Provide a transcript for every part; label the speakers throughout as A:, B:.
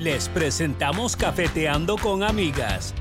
A: Les presentamos Cafeteando con Amigas,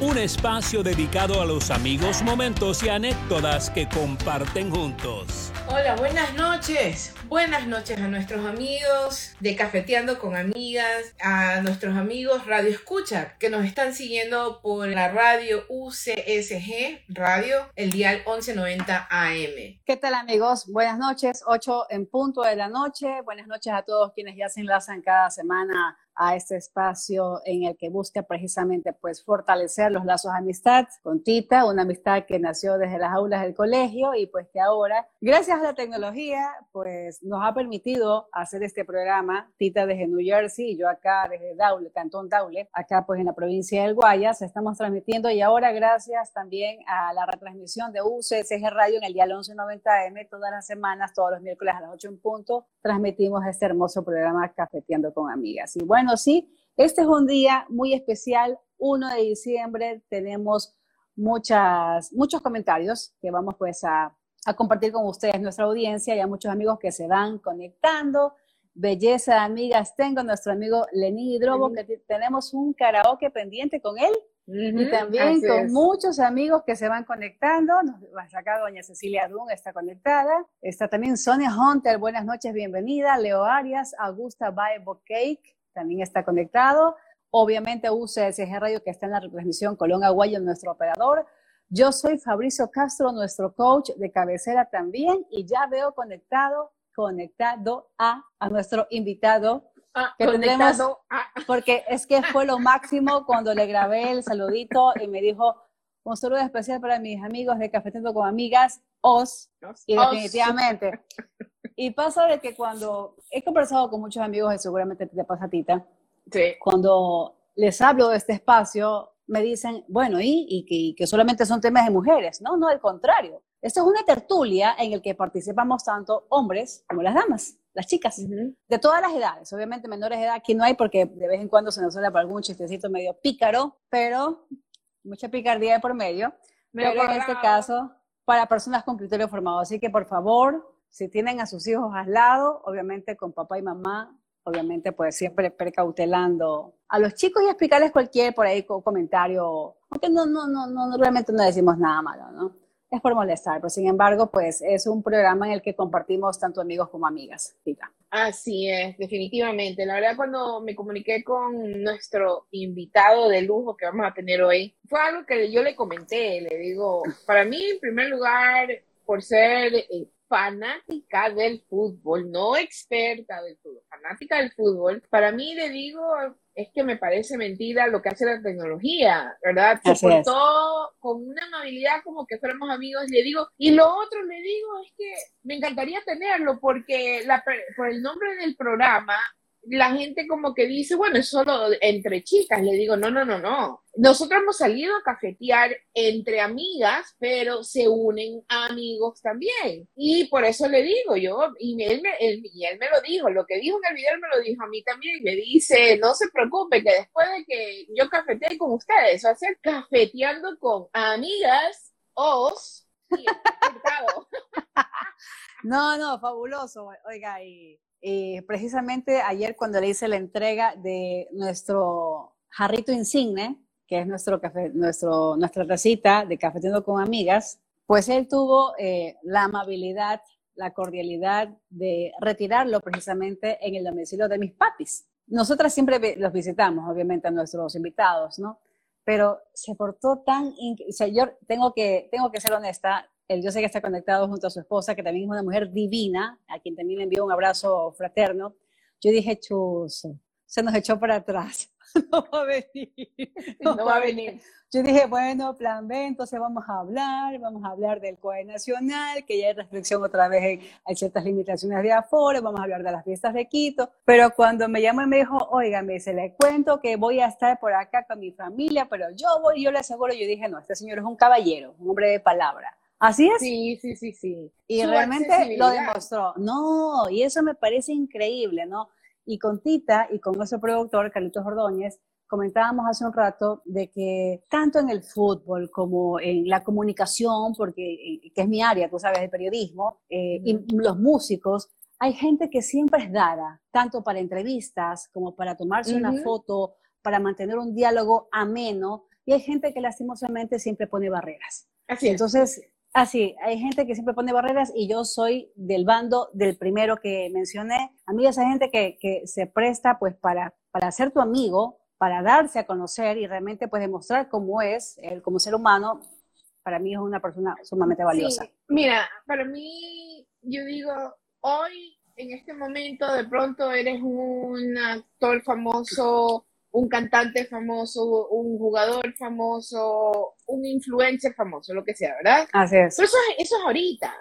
A: un espacio dedicado a los amigos, momentos y anécdotas que comparten juntos.
B: Hola, buenas noches. Buenas noches a nuestros amigos de Cafeteando con Amigas, a nuestros amigos Radio Escucha que nos están siguiendo por la radio UCSG Radio, el dial 1190 AM.
C: ¿Qué tal amigos? Buenas noches, 8 en punto de la noche. Buenas noches a todos quienes ya se enlazan cada semana a este espacio en el que busca precisamente pues fortalecer los lazos de amistad con Tita, una amistad que nació desde las aulas del colegio y pues que ahora, gracias a la tecnología, pues nos ha permitido hacer este programa, Tita desde New Jersey y yo acá desde Daule, Cantón Daule, acá pues en la provincia del Guayas, estamos transmitiendo y ahora gracias también a la retransmisión de UCSG Radio en el día 1190M todas las semanas, todos los miércoles a las 8 en punto, transmitimos este hermoso programa Cafeteando con Amigas. Y bueno, sí, este es un día muy especial, 1 de diciembre, tenemos muchas, muchos comentarios que vamos pues a, a compartir con ustedes, nuestra audiencia, y a muchos amigos que se van conectando. Belleza de amigas, tengo nuestro amigo Lenín Hidrobo, que tenemos un karaoke pendiente con él. y también con muchos amigos que se van conectando. Nos acá doña Cecilia Dun está conectada. Está también Sonia Hunter, buenas noches, bienvenida. Leo Arias, Augusta Bible Cake, también está conectado. Obviamente UCSG Radio que está en la retransmisión Colón Aguayo, nuestro operador. Yo soy Fabricio Castro, nuestro coach de cabecera también, y ya veo conectado, conectado a, a nuestro invitado.
B: Ah, que tendremos, a.
C: porque es que fue lo máximo cuando le grabé el saludito y me dijo, un saludo especial para mis amigos de Cafetendo con Amigas, OS, y definitivamente. Y pasa de que cuando he conversado con muchos amigos, y seguramente te pasa a Tita, cuando les hablo de este espacio, me dicen, bueno, ¿y, y, que, solamente son temas de mujeres? No, no, al contrario. Esto es una tertulia en el que participamos tanto hombres como las damas, las chicas, de todas las edades. Obviamente menores de edad aquí no hay porque de vez en cuando se nos suele para algún chistecito medio pícaro, pero mucha picardía por medio. pero en este caso, para personas con criterio formado. Así que por favor, si tienen a sus hijos al lado, obviamente con papá y mamá, obviamente pues siempre precautelando a los chicos y explicarles cualquier por ahí comentario, aunque no, no, no, no, realmente no decimos nada malo, ¿no? Es por molestar, pero sin embargo, pues es un programa en el que compartimos tanto amigos como amigas.
B: Así es, definitivamente. La verdad, cuando me comuniqué con nuestro invitado de lujo que vamos a tener hoy, fue algo que yo le comenté. Le digo, para mí, en primer lugar, por ser eh, fanática del fútbol, no experta del fútbol, fanática del fútbol, para mí le digo, es que me parece mentira lo que hace la tecnología, ¿verdad? Se portó con una amabilidad como que fuéramos amigos, le digo, y lo otro le digo es que me encantaría tenerlo porque la, por el nombre del programa la gente como que dice, bueno, es solo entre chicas. Le digo, no, no, no, no. Nosotros hemos salido a cafetear entre amigas, pero se unen amigos también. Y por eso le digo yo, y él, me, él, y él me lo dijo, lo que dijo en el video me lo dijo a mí también. Y me dice, no se preocupe, que después de que yo cafetee con ustedes, va a ser cafeteando con amigas, os y
C: No, no, fabuloso. Oiga, y precisamente ayer cuando le hice la entrega de nuestro jarrito insigne, que es nuestro café, nuestro, nuestra tacita de cafeteando con amigas, pues él tuvo eh, la amabilidad, la cordialidad de retirarlo precisamente en el domicilio de mis papis. Nosotras siempre los visitamos, obviamente, a nuestros invitados, ¿no? Pero se portó tan... O sea, yo tengo que, tengo que ser honesta, el yo sé que está conectado junto a su esposa, que también es una mujer divina, a quien también le envío un abrazo fraterno. Yo dije, chuzo, se nos echó para atrás. no va a venir.
B: No, va a venir.
C: Yo dije, bueno, plan B, entonces vamos a hablar, vamos a hablar del COE nacional, que ya hay restricción otra vez, hay ciertas limitaciones de aforo, vamos a hablar de las fiestas de Quito, pero cuando me llamó y me dijo, oiga, me dice, le cuento que voy a estar por acá con mi familia, pero yo voy, yo le aseguro, yo dije, no, este señor es un caballero, un hombre de palabra Así es.
B: Sí, sí, sí, sí.
C: Y realmente lo demostró. No, y eso me parece increíble, ¿no? Y con Tita y con nuestro productor, Carlitos Ordóñez, comentábamos hace un rato de que tanto en el fútbol como en la comunicación, porque eh, que es mi área, tú sabes, el periodismo, eh, y los músicos, hay gente que siempre es dada, tanto para entrevistas como para tomarse una foto, para mantener un diálogo ameno, y hay gente que lastimosamente siempre pone barreras.
B: Así
C: Entonces, así, hay gente que siempre pone barreras y yo soy del bando del primero que mencioné. A mí esa gente que, que se presta pues para, para ser tu amigo, para darse a conocer y realmente pues demostrar cómo es él como ser humano, para mí es una persona sumamente valiosa.
B: Sí, mira, para mí, yo digo, hoy, en este momento, de pronto eres un actor famoso, un cantante famoso, un jugador famoso, un influencer famoso, lo que sea, ¿verdad?
C: Así es.
B: Pero eso, eso es ahorita.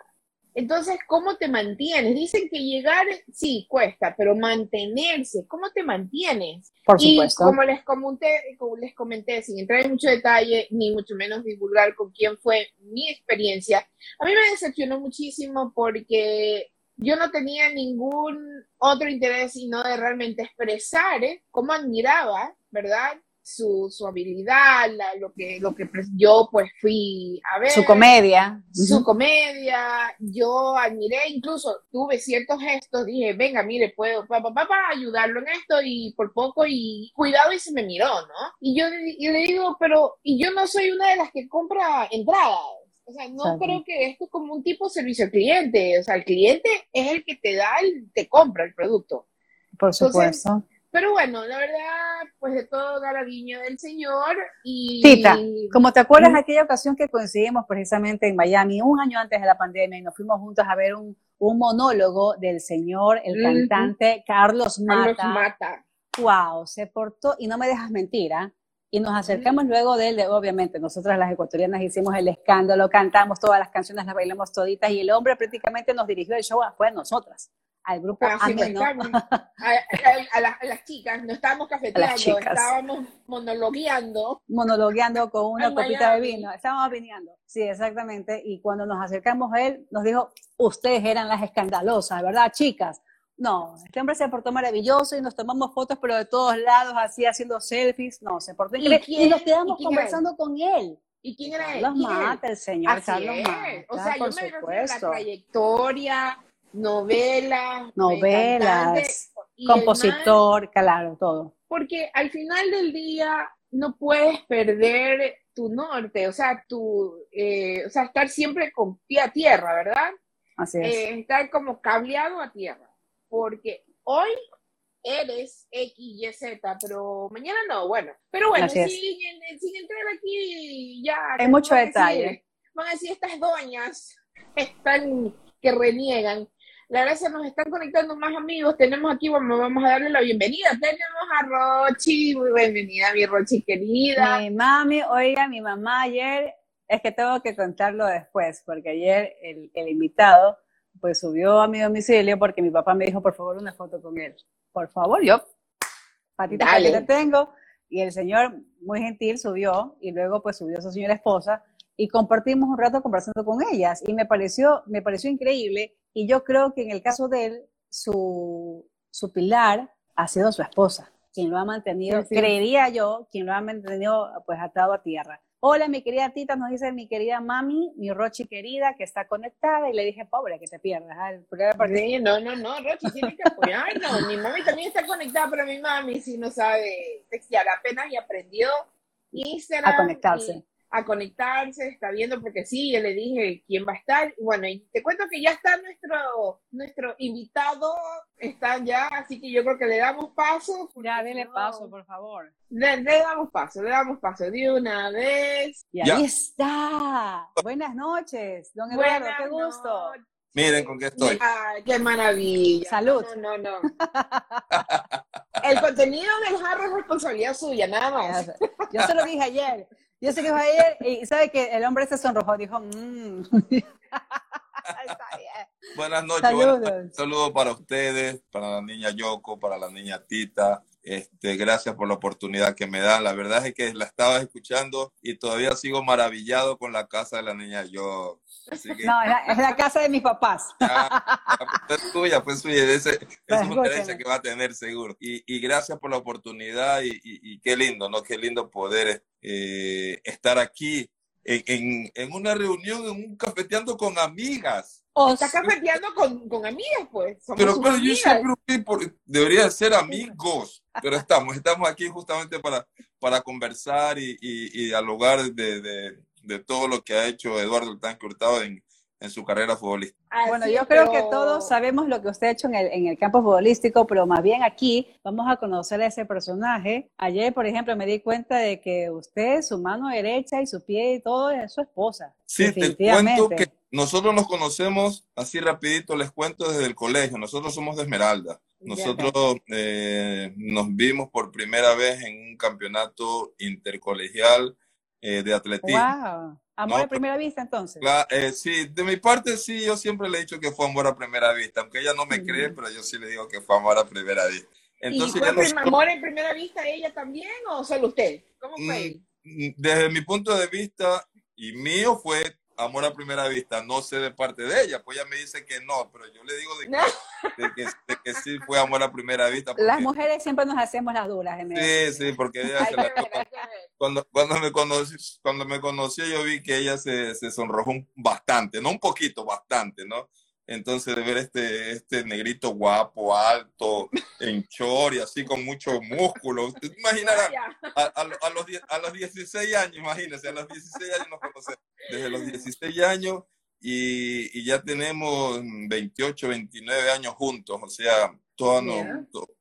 B: Entonces, ¿cómo te mantienes? Dicen que llegar, sí, cuesta, pero mantenerse, ¿cómo te mantienes?
C: Por supuesto.
B: Y como les comenté, como les comenté, sin entrar en mucho detalle, ni mucho menos divulgar con quién fue mi experiencia, a mí me decepcionó muchísimo porque yo no tenía ningún otro interés sino de realmente expresar ¿eh? cómo admiraba, ¿verdad? su, su habilidad, lo, que, lo que yo pues fui a ver.
C: Su comedia.
B: Su comedia. Yo admiré, incluso tuve ciertos gestos, dije, venga, mire, puedo pa, pa, ayudarlo en esto y por poco y cuidado y se me miró, ¿no? Y yo y le digo, pero, y yo no soy una de las que compra entradas. O sea, no creo que esto es como un tipo de servicio al cliente. O sea, el cliente es el que te da, el, te compra el producto.
C: Por supuesto.
B: Pero bueno, la verdad, pues de todo da la del Señor. Y...
C: Tita, como te acuerdas de aquella ocasión que coincidimos precisamente en Miami, un año antes de la pandemia, y nos fuimos juntos a ver un, un monólogo del señor, el cantante Carlos Mata.
B: Carlos Mata.
C: Wow, se portó, y no me dejas mentir, ¿ah? Y nos acercamos luego de él, obviamente, nosotras las ecuatorianas hicimos el escándalo, cantamos todas las canciones, las bailamos toditas, y el hombre prácticamente nos dirigió el show, fue a nosotras al grupo ameno.
B: a, las, chicas, no estábamos cafeteando, estábamos monologueando.
C: Monologueando con una copita de vino, estábamos viniendo. Sí, exactamente. Y cuando nos acercamos a él, nos dijo, ustedes eran las escandalosas, ¿verdad, chicas? No, este hombre se portó maravilloso y nos tomamos fotos, pero de todos lados, así haciendo selfies. No, se portó increíble. ¿Y, nos quedamos conversando con él.
B: ¿Y quién era él?
C: Carlos Mata, el señor Carlos Mata.
B: O sea, yo me refiero a la trayectoria, novelas.
C: Novelas, compositor, claro, todo.
B: Porque al final del día no puedes perder tu norte, o sea, tu, eh, o sea, estar siempre con pie a tierra, ¿verdad?
C: Así es.
B: Eh, estar como cableado a tierra, porque hoy eres X, Y, Z, pero mañana no, bueno. Pero bueno, sin, sin, entrar aquí ya...
C: Hay mucho detalle.
B: van a decir, estas doñas están que reniegan. La verdad se nos están conectando más amigos. Tenemos aquí, bueno, vamos a darle la bienvenida. Tenemos a Rochi. Muy bienvenida, mi Rochi querida.
C: Mi mami, oiga, mi mamá ayer, es que tengo que contarlo después, porque ayer el, el invitado pues subió a mi domicilio porque mi papá me dijo, por favor, una foto con él. Por favor, yo, patita que te tengo. Y el señor, muy gentil, subió y luego pues subió a su señora esposa y compartimos un rato conversando con ellas y me pareció, me pareció increíble y yo creo que en el caso de él, su, su pilar ha sido su esposa, quien lo ha mantenido, creería yo, quien lo ha mantenido pues atado a tierra. Hola, mi querida Tita, nos dice mi querida mami, mi Rochi querida, que está conectada, y le dije, pobre, que te pierdas. ¿ah?
B: Sí, no, no, no, Rochi tiene que apoyarnos. mi mami también está conectada, pero mi mami si no sabe textear, apenas y aprendió Instagram.
C: A conectarse
B: a conectarse, está viendo, porque sí, yo le dije quién va a estar. Bueno, y te cuento que ya está nuestro, nuestro invitado, está ya, así que yo creo que le damos paso.
C: Ya, dele paso, por favor.
B: Le, damos paso, le damos paso de una vez.
C: Y ahí está. Buenas noches, don Eduardo, qué gusto.
D: Miren con qué estoy.
B: Ay, qué maravilla.
C: Salud.
B: No, no, no. El contenido del jarro es responsabilidad suya, nada más.
C: Yo se lo dije ayer. Yo sé que fue ayer y sabe que el hombre se sonrojó, dijo, mmm.
D: Buenas noches, Saludos. Saludos para ustedes, para la niña Yoko, para la niña Tita. Este, gracias por la oportunidad que me dan. La verdad es que la estaba escuchando y todavía sigo maravillado con la casa de la niña Yoko.
C: No, es la, casa de mis papás.
D: Pues es tuya, pues suya. Ese, es una herencia que va a tener seguro. Y, y gracias por la oportunidad y, y, qué lindo, ¿no? Qué lindo poder eh, estar aquí en, en, en, una reunión, en un cafeteando con amigas.
B: Está cafeteando con, con amigas, pues.
D: pero, pero yo siempre debería ser amigos, pero estamos, estamos aquí justamente para, para conversar y, y, dialogar de, de, de, todo lo que ha hecho Eduardo el Tanque Hurtado en, en su carrera futbolística.
C: bueno, yo creo que todos sabemos lo que usted ha hecho en el, en el, campo futbolístico, pero más bien aquí vamos a conocer a ese personaje. Ayer, por ejemplo, me di cuenta de que usted, su mano derecha y su pie y todo es su esposa.
D: Sí, te cuento que nosotros nos conocemos, así rapidito les cuento, desde el colegio. Nosotros somos de Esmeralda. Nosotros eh, nos vimos por primera vez en un campeonato intercolegial eh, de atletismo.
C: Wow. Amor a primera vista, entonces.
D: Eh, sí, de mi parte sí, yo siempre le he dicho que fue amor a primera vista, aunque ella no me cree, pero yo sí le digo que fue amor a primera vista.
B: Entonces, ¿Y fue amor en primera vista ella también o solo usted? ¿Cómo fue?
D: Mm, mm, desde mi punto de vista y mío fue amor a primera vista, no sé de parte de ella, pues ella me dice que no, pero yo le digo de que, de que, sí fue amor a primera vista.
C: Las mujeres siempre nos hacemos las duras.
D: Sí, sí, porque ella se la, cuando, cuando, me conocí, cuando me conoció yo vi que ella se, se sonrojó bastante, no un poquito, bastante, ¿no? Entonces, de ver este, este negrito guapo, alto, en chor y así con mucho músculo. Usted imaginará, a, a, a, los, a los 16 años, imagínense, a los 16 años nos conocemos. Desde los 16 años y, y ya tenemos 28, 29 años juntos. O sea, todo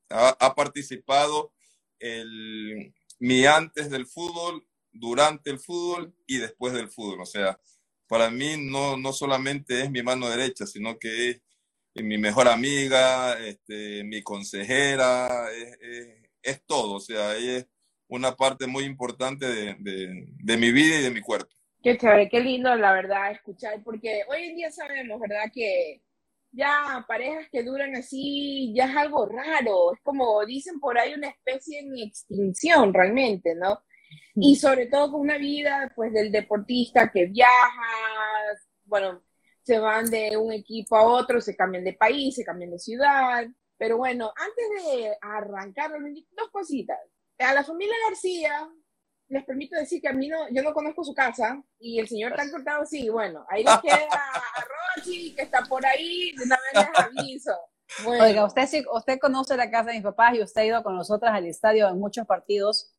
D: ha, ha, participado el, mi antes del fútbol, durante el fútbol y después del fútbol. O sea, para mí no, no solamente es mi mano derecha, sino que es, mi mejor amiga, este, mi consejera, es, todo, o sea, es una parte muy importante de, de, mi vida y de mi cuerpo.
B: Qué chévere, qué lindo, la verdad, escuchar, porque hoy en día sabemos, ¿verdad?, que ya parejas que duran así ya es algo raro, es como dicen por ahí una especie en extinción realmente, ¿no? Y sobre todo con una vida pues del deportista que viaja, bueno, se van de un equipo a otro, se cambian de país, se cambian de ciudad, pero bueno, antes de arrancar, dos cositas. A la familia García, les permito decir que a mí no, yo no conozco su casa y el señor tan cortado, sí, bueno, ahí les queda a Rochi, que está por ahí, de una vez les aviso.
C: Oiga, usted, usted conoce la casa de mis papás y usted ha ido con nosotras al estadio en muchos partidos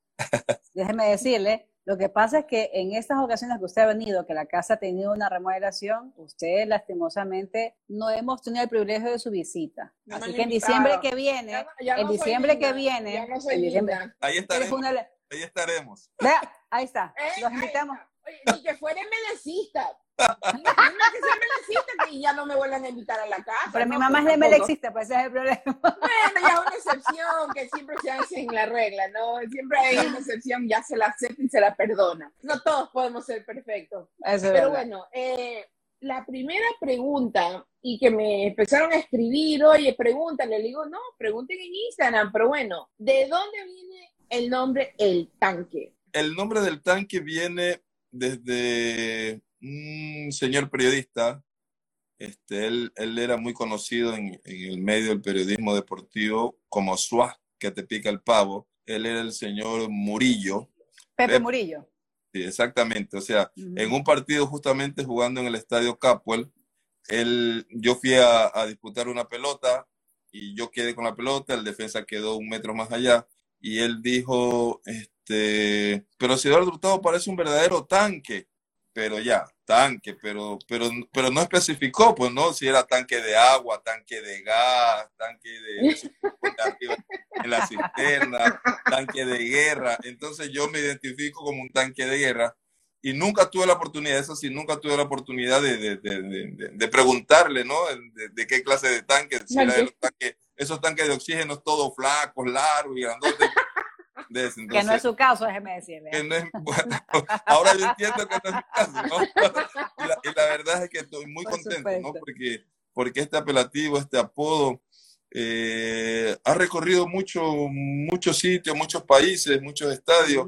C: Déjeme decirle, lo que pasa es que en estas ocasiones que usted ha venido, que la casa ha tenido una remodelación, usted lastimosamente no hemos tenido el privilegio de su visita. Así que en diciembre que viene, en diciembre que viene,
D: ahí estaremos. ahí estaremos.
C: Vea, ahí está. Eh, Los invitamos.
B: Oye, ni que fuera medecista. Que y ya no me vuelvan a invitar a la casa.
C: Pero mi mamá es de existe, pues ese es el problema.
B: Bueno, ya es una excepción que siempre se hace en la regla, ¿no? Siempre hay una excepción, ya se la acepta y se la perdona. No todos podemos ser perfectos. Pero bueno, eh, la primera pregunta, y que me empezaron a escribir, oye, pregúntale, le digo, no, pregunten en Instagram, pero bueno, ¿de dónde viene el nombre El Tanque?
D: El nombre del tanque viene desde un señor periodista, este, él, él era muy conocido en, el medio del periodismo deportivo como Suá, que te pica el pavo. Él era el señor Murillo.
C: Pepe Murillo.
D: Sí, exactamente. O sea, en un partido justamente jugando en el estadio Capwell, él, yo fui a, a, disputar una pelota y yo quedé con la pelota, el defensa quedó un metro más allá y él dijo, este, pero si Eduardo Hurtado parece un verdadero tanque pero ya, tanque, pero, pero, pero no especificó, pues no, si era tanque de agua, tanque de gas, tanque de, en la cisterna, tanque de guerra. Entonces yo me identifico como un tanque de guerra y nunca tuve la oportunidad, eso sí, nunca tuve la oportunidad de, de, de, de preguntarle, ¿no? De, qué clase de tanque, si era tanque, esos tanques de oxígeno todos flacos, largos y grandotes
C: que no es su caso, déjeme decirle.
D: ahora yo entiendo que no es mi caso, ¿no? Y la, verdad es que estoy muy contento, ¿no? Porque, porque este apelativo, este apodo, eh, ha recorrido mucho, muchos sitios, muchos países, muchos estadios.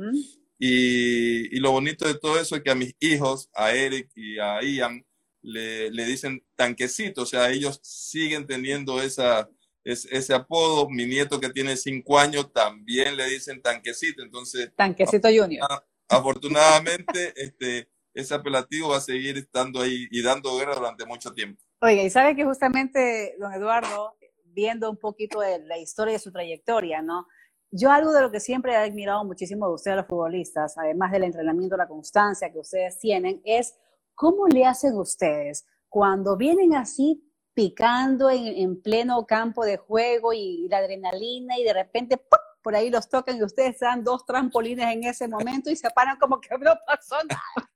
D: y, y, lo bonito de todo eso es que a mis hijos, a Eric y a Ian, le, le dicen tanquecito, o sea, ellos siguen teniendo esa, es, ese apodo. Mi nieto que tiene cinco años también le dicen tanquecito, entonces...
C: Tanquecito Junior.
D: Afortunadamente, este, ese apelativo va a seguir estando ahí y dando guerra durante mucho tiempo.
C: Oiga, y sabe que justamente, don Eduardo, viendo un poquito de la historia de su trayectoria, ¿no? Yo algo de lo que siempre he admirado muchísimo de ustedes los futbolistas, además del entrenamiento, la constancia que ustedes tienen, es cómo le hacen ustedes cuando vienen así picando en, pleno campo de juego y, la adrenalina y de repente por ahí los tocan y ustedes dan dos trampolines en ese momento y se paran como que no pasó nada.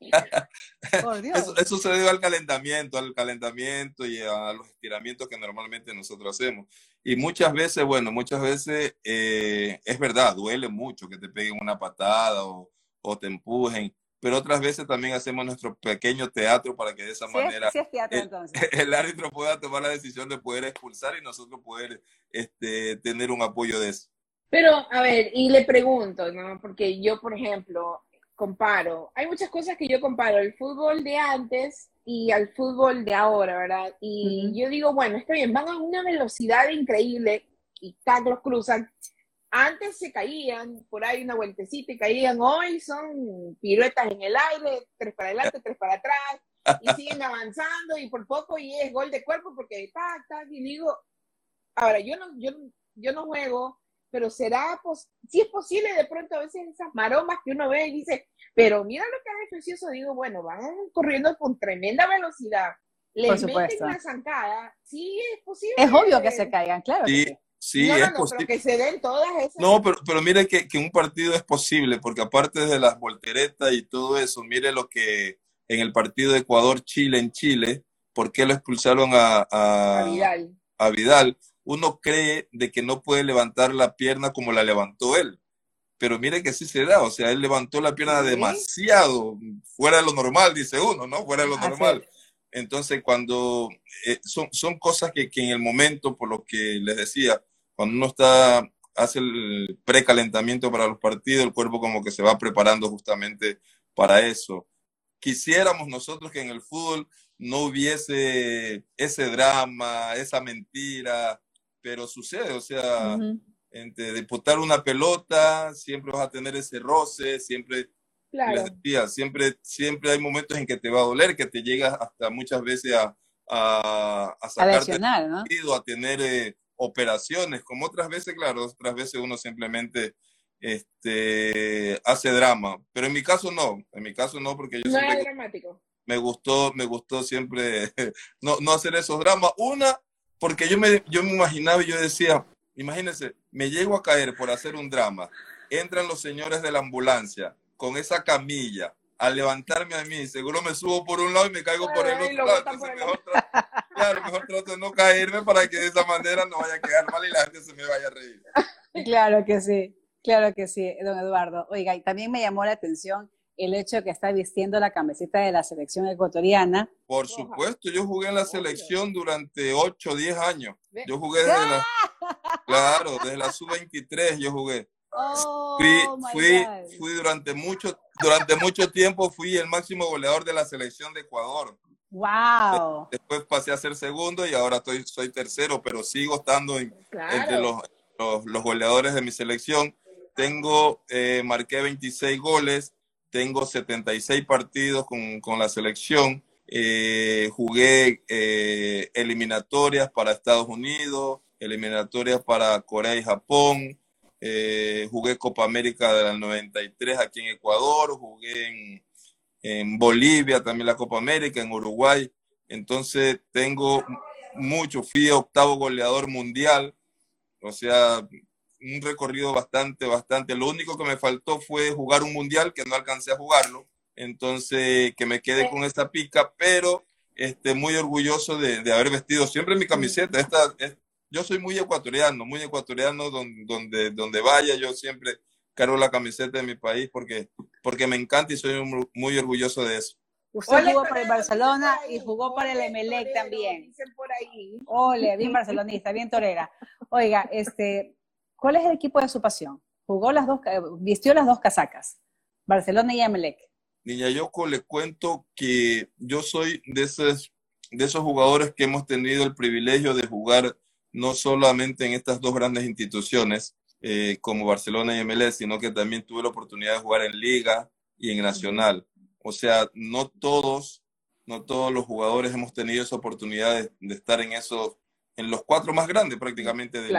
D: Eso, se debe al calentamiento, al calentamiento y a los estiramientos que normalmente nosotros hacemos. Y muchas veces, bueno, muchas veces eh, es verdad, duele mucho que te peguen una patada o, o, te empujen, pero otras veces también hacemos nuestro pequeño teatro para que de esa manera el, árbitro pueda tomar la decisión de poder expulsar y nosotros poder este, tener un apoyo de eso.
B: Pero, a ver, y le pregunto, ¿no? Porque yo, por ejemplo, comparo. Hay muchas cosas que yo comparo, el fútbol de antes y al fútbol de ahora, ¿verdad? Y yo digo, bueno, está bien, van a una velocidad increíble y los cruzan. Antes se caían, por ahí una vueltecita y caían, hoy son piruetas en el aire, tres para adelante, tres para atrás, y siguen avanzando y por poco y es gol de cuerpo porque tac, tac, y digo, ahora yo no, yo, yo no juego, pero será, pues, si es posible de pronto a veces esas maromas que uno ve y dice, pero mira lo que hace precioso, digo, bueno, van corriendo con tremenda velocidad, les meten una zancada, sí es posible.
C: Es obvio que se caigan, claro.
D: Sí. Sí, es posible.
B: que se den todas esas.
D: No, pero, pero mire que, que, un partido es posible, porque aparte de las volteretas y todo eso, mire lo que en el partido de Ecuador-Chile en Chile, ¿por qué lo expulsaron a, a,
B: Vidal?
D: A Vidal uno cree de que no puede levantar la pierna como la levantó él. Pero mire que sí se da, o sea, él levantó la pierna demasiado, fuera de lo normal, dice uno, ¿no? Fuera de lo normal. Entonces, cuando eh, son, son cosas que, que, en el momento, por lo que les decía, cuando uno está, hace el precalentamiento para los partidos, el cuerpo como que se va preparando justamente para eso. Quisiéramos nosotros que en el fútbol no hubiese ese drama, esa mentira, pero sucede, o sea, entre disputar una pelota, siempre vas a tener ese roce, siempre,
B: claro.
D: siempre, siempre hay momentos en que te va a doler, que te llega hasta muchas veces a, a, a sacarte
C: ¿no?
D: a tener eh, operaciones, como otras veces, claro, otras veces uno simplemente este, hace drama, pero en mi caso no, en mi caso no, porque yo
B: no siempre... dramático.
D: Me gustó, me gustó siempre no, no hacer esos dramas. Una, porque yo me, yo me imaginaba y yo decía, imagínense, me llego a caer por hacer un drama, entran los señores de la ambulancia con esa camilla a levantarme a mí, seguro me subo por un lado y me caigo por el otro lado. Claro, mejor trato de no caerme para que de esa manera no vaya a quedar mal y la gente se me vaya a reír.
C: Claro que sí, claro que sí, don Eduardo. Oiga, y también me llamó la atención el hecho de que está vistiendo la camiseta de la selección ecuatoriana.
D: Por supuesto, yo jugué en la selección durante 8 o 10 años. Yo jugué desde la, claro, desde la sub-23 yo jugué.
C: Oh,
D: fui, fui, durante mucho, durante mucho tiempo fui el máximo goleador de la selección de Ecuador.
C: Wow.
D: Después pasé a ser segundo y ahora estoy, soy tercero, pero sigo estando entre los, los, goleadores de mi selección. Tengo, eh, marqué 26 goles, tengo 76 partidos con, con la selección. Eh, jugué eh, eliminatorias para Estados Unidos, eliminatorias para Corea y Japón. Eh, jugué Copa América del 93 aquí en Ecuador, jugué en, en, Bolivia también la Copa América, en Uruguay. Entonces tengo mucho, fui octavo goleador mundial, o sea, un recorrido bastante, bastante. Lo único que me faltó fue jugar un mundial, que no alcancé a jugarlo. Entonces, que me quedé con esta pica, pero este, muy orgulloso de, de haber vestido siempre mi camiseta. Esta, yo soy muy ecuatoriano, muy ecuatoriano donde, donde, donde vaya, yo siempre cargo la camiseta de mi país porque, porque me encanta y soy muy, orgulloso de eso.
C: Usted jugó para el Barcelona y jugó para el Emelec también. Ole, bien barcelonista, bien torera. Oiga, este, ¿Cuál es el equipo de su pasión? Jugó las dos, vistió las dos casacas, Barcelona y Emelec.
D: Niña Yoko, le cuento que yo soy de esos, de esos jugadores que hemos tenido el privilegio de jugar no solamente en estas dos grandes instituciones eh, como Barcelona y Emelec, sino que también tuve la oportunidad de jugar en Liga y en Nacional. O sea, no todos no todos los jugadores hemos tenido esa oportunidad de, estar en esos, en los cuatro más grandes prácticamente del,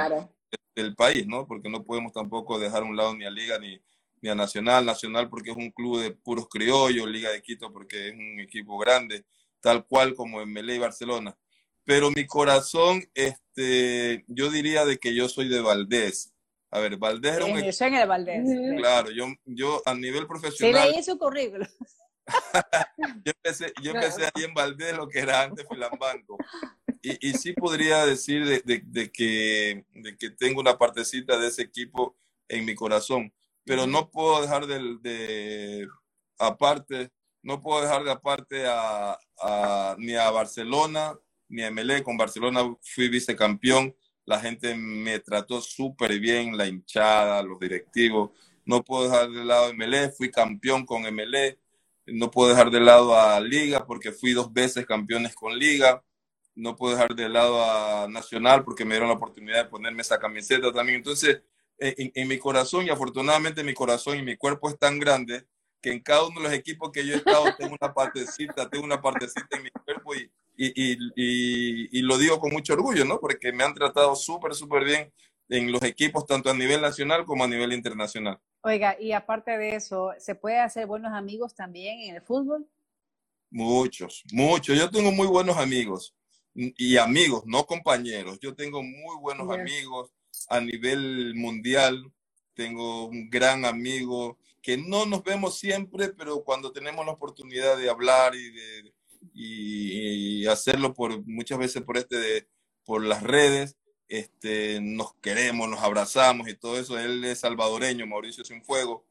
D: del, país, ¿no? Porque no podemos tampoco dejar a un lado ni a Liga ni, ni a Nacional, Nacional porque es un club de puros criollos, Liga de Quito porque es un equipo grande, tal cual como en Melé y Barcelona. Pero mi corazón, este, yo diría de que yo soy de Valdés. A ver, Valdés era un...
C: Yo en el Valdés.
D: Claro, yo, yo a nivel profesional...
C: Sí, leí su currículum.
D: yo empecé, yo empecé ahí en Valdés, lo que era antes Filambanco. Y, y sí podría decir de, de, que, de que tengo una partecita de ese equipo en mi corazón, pero no puedo dejar de, de aparte, no puedo dejar de aparte a, a, ni a Barcelona, ni a MLE. Con Barcelona fui vicecampeón, la gente me trató súper bien, la hinchada, los directivos. No puedo dejar de lado MLE, fui campeón con MLE no puedo dejar de lado a Liga porque fui dos veces campeones con Liga. No puedo dejar de lado a Nacional porque me dieron la oportunidad de ponerme esa camiseta también. Entonces, en, mi corazón, y afortunadamente mi corazón y mi cuerpo es tan grande que en cada uno de los equipos que yo he estado tengo una partecita, tengo una partecita en mi cuerpo y, y, y, y lo digo con mucho orgullo, ¿no? Porque me han tratado súper, súper bien en los equipos, tanto a nivel nacional como a nivel internacional.
C: Oiga, y aparte de eso, ¿se puede hacer buenos amigos también en el fútbol?
D: Muchos, muchos. Yo tengo muy buenos amigos y amigos, no compañeros. Yo tengo muy buenos amigos a nivel mundial. Tengo un gran amigo que no nos vemos siempre, pero cuando tenemos la oportunidad de hablar y de y, hacerlo por muchas veces por este por las redes, este, nos queremos, nos abrazamos y todo eso. Él es salvadoreño, Mauricio Fuego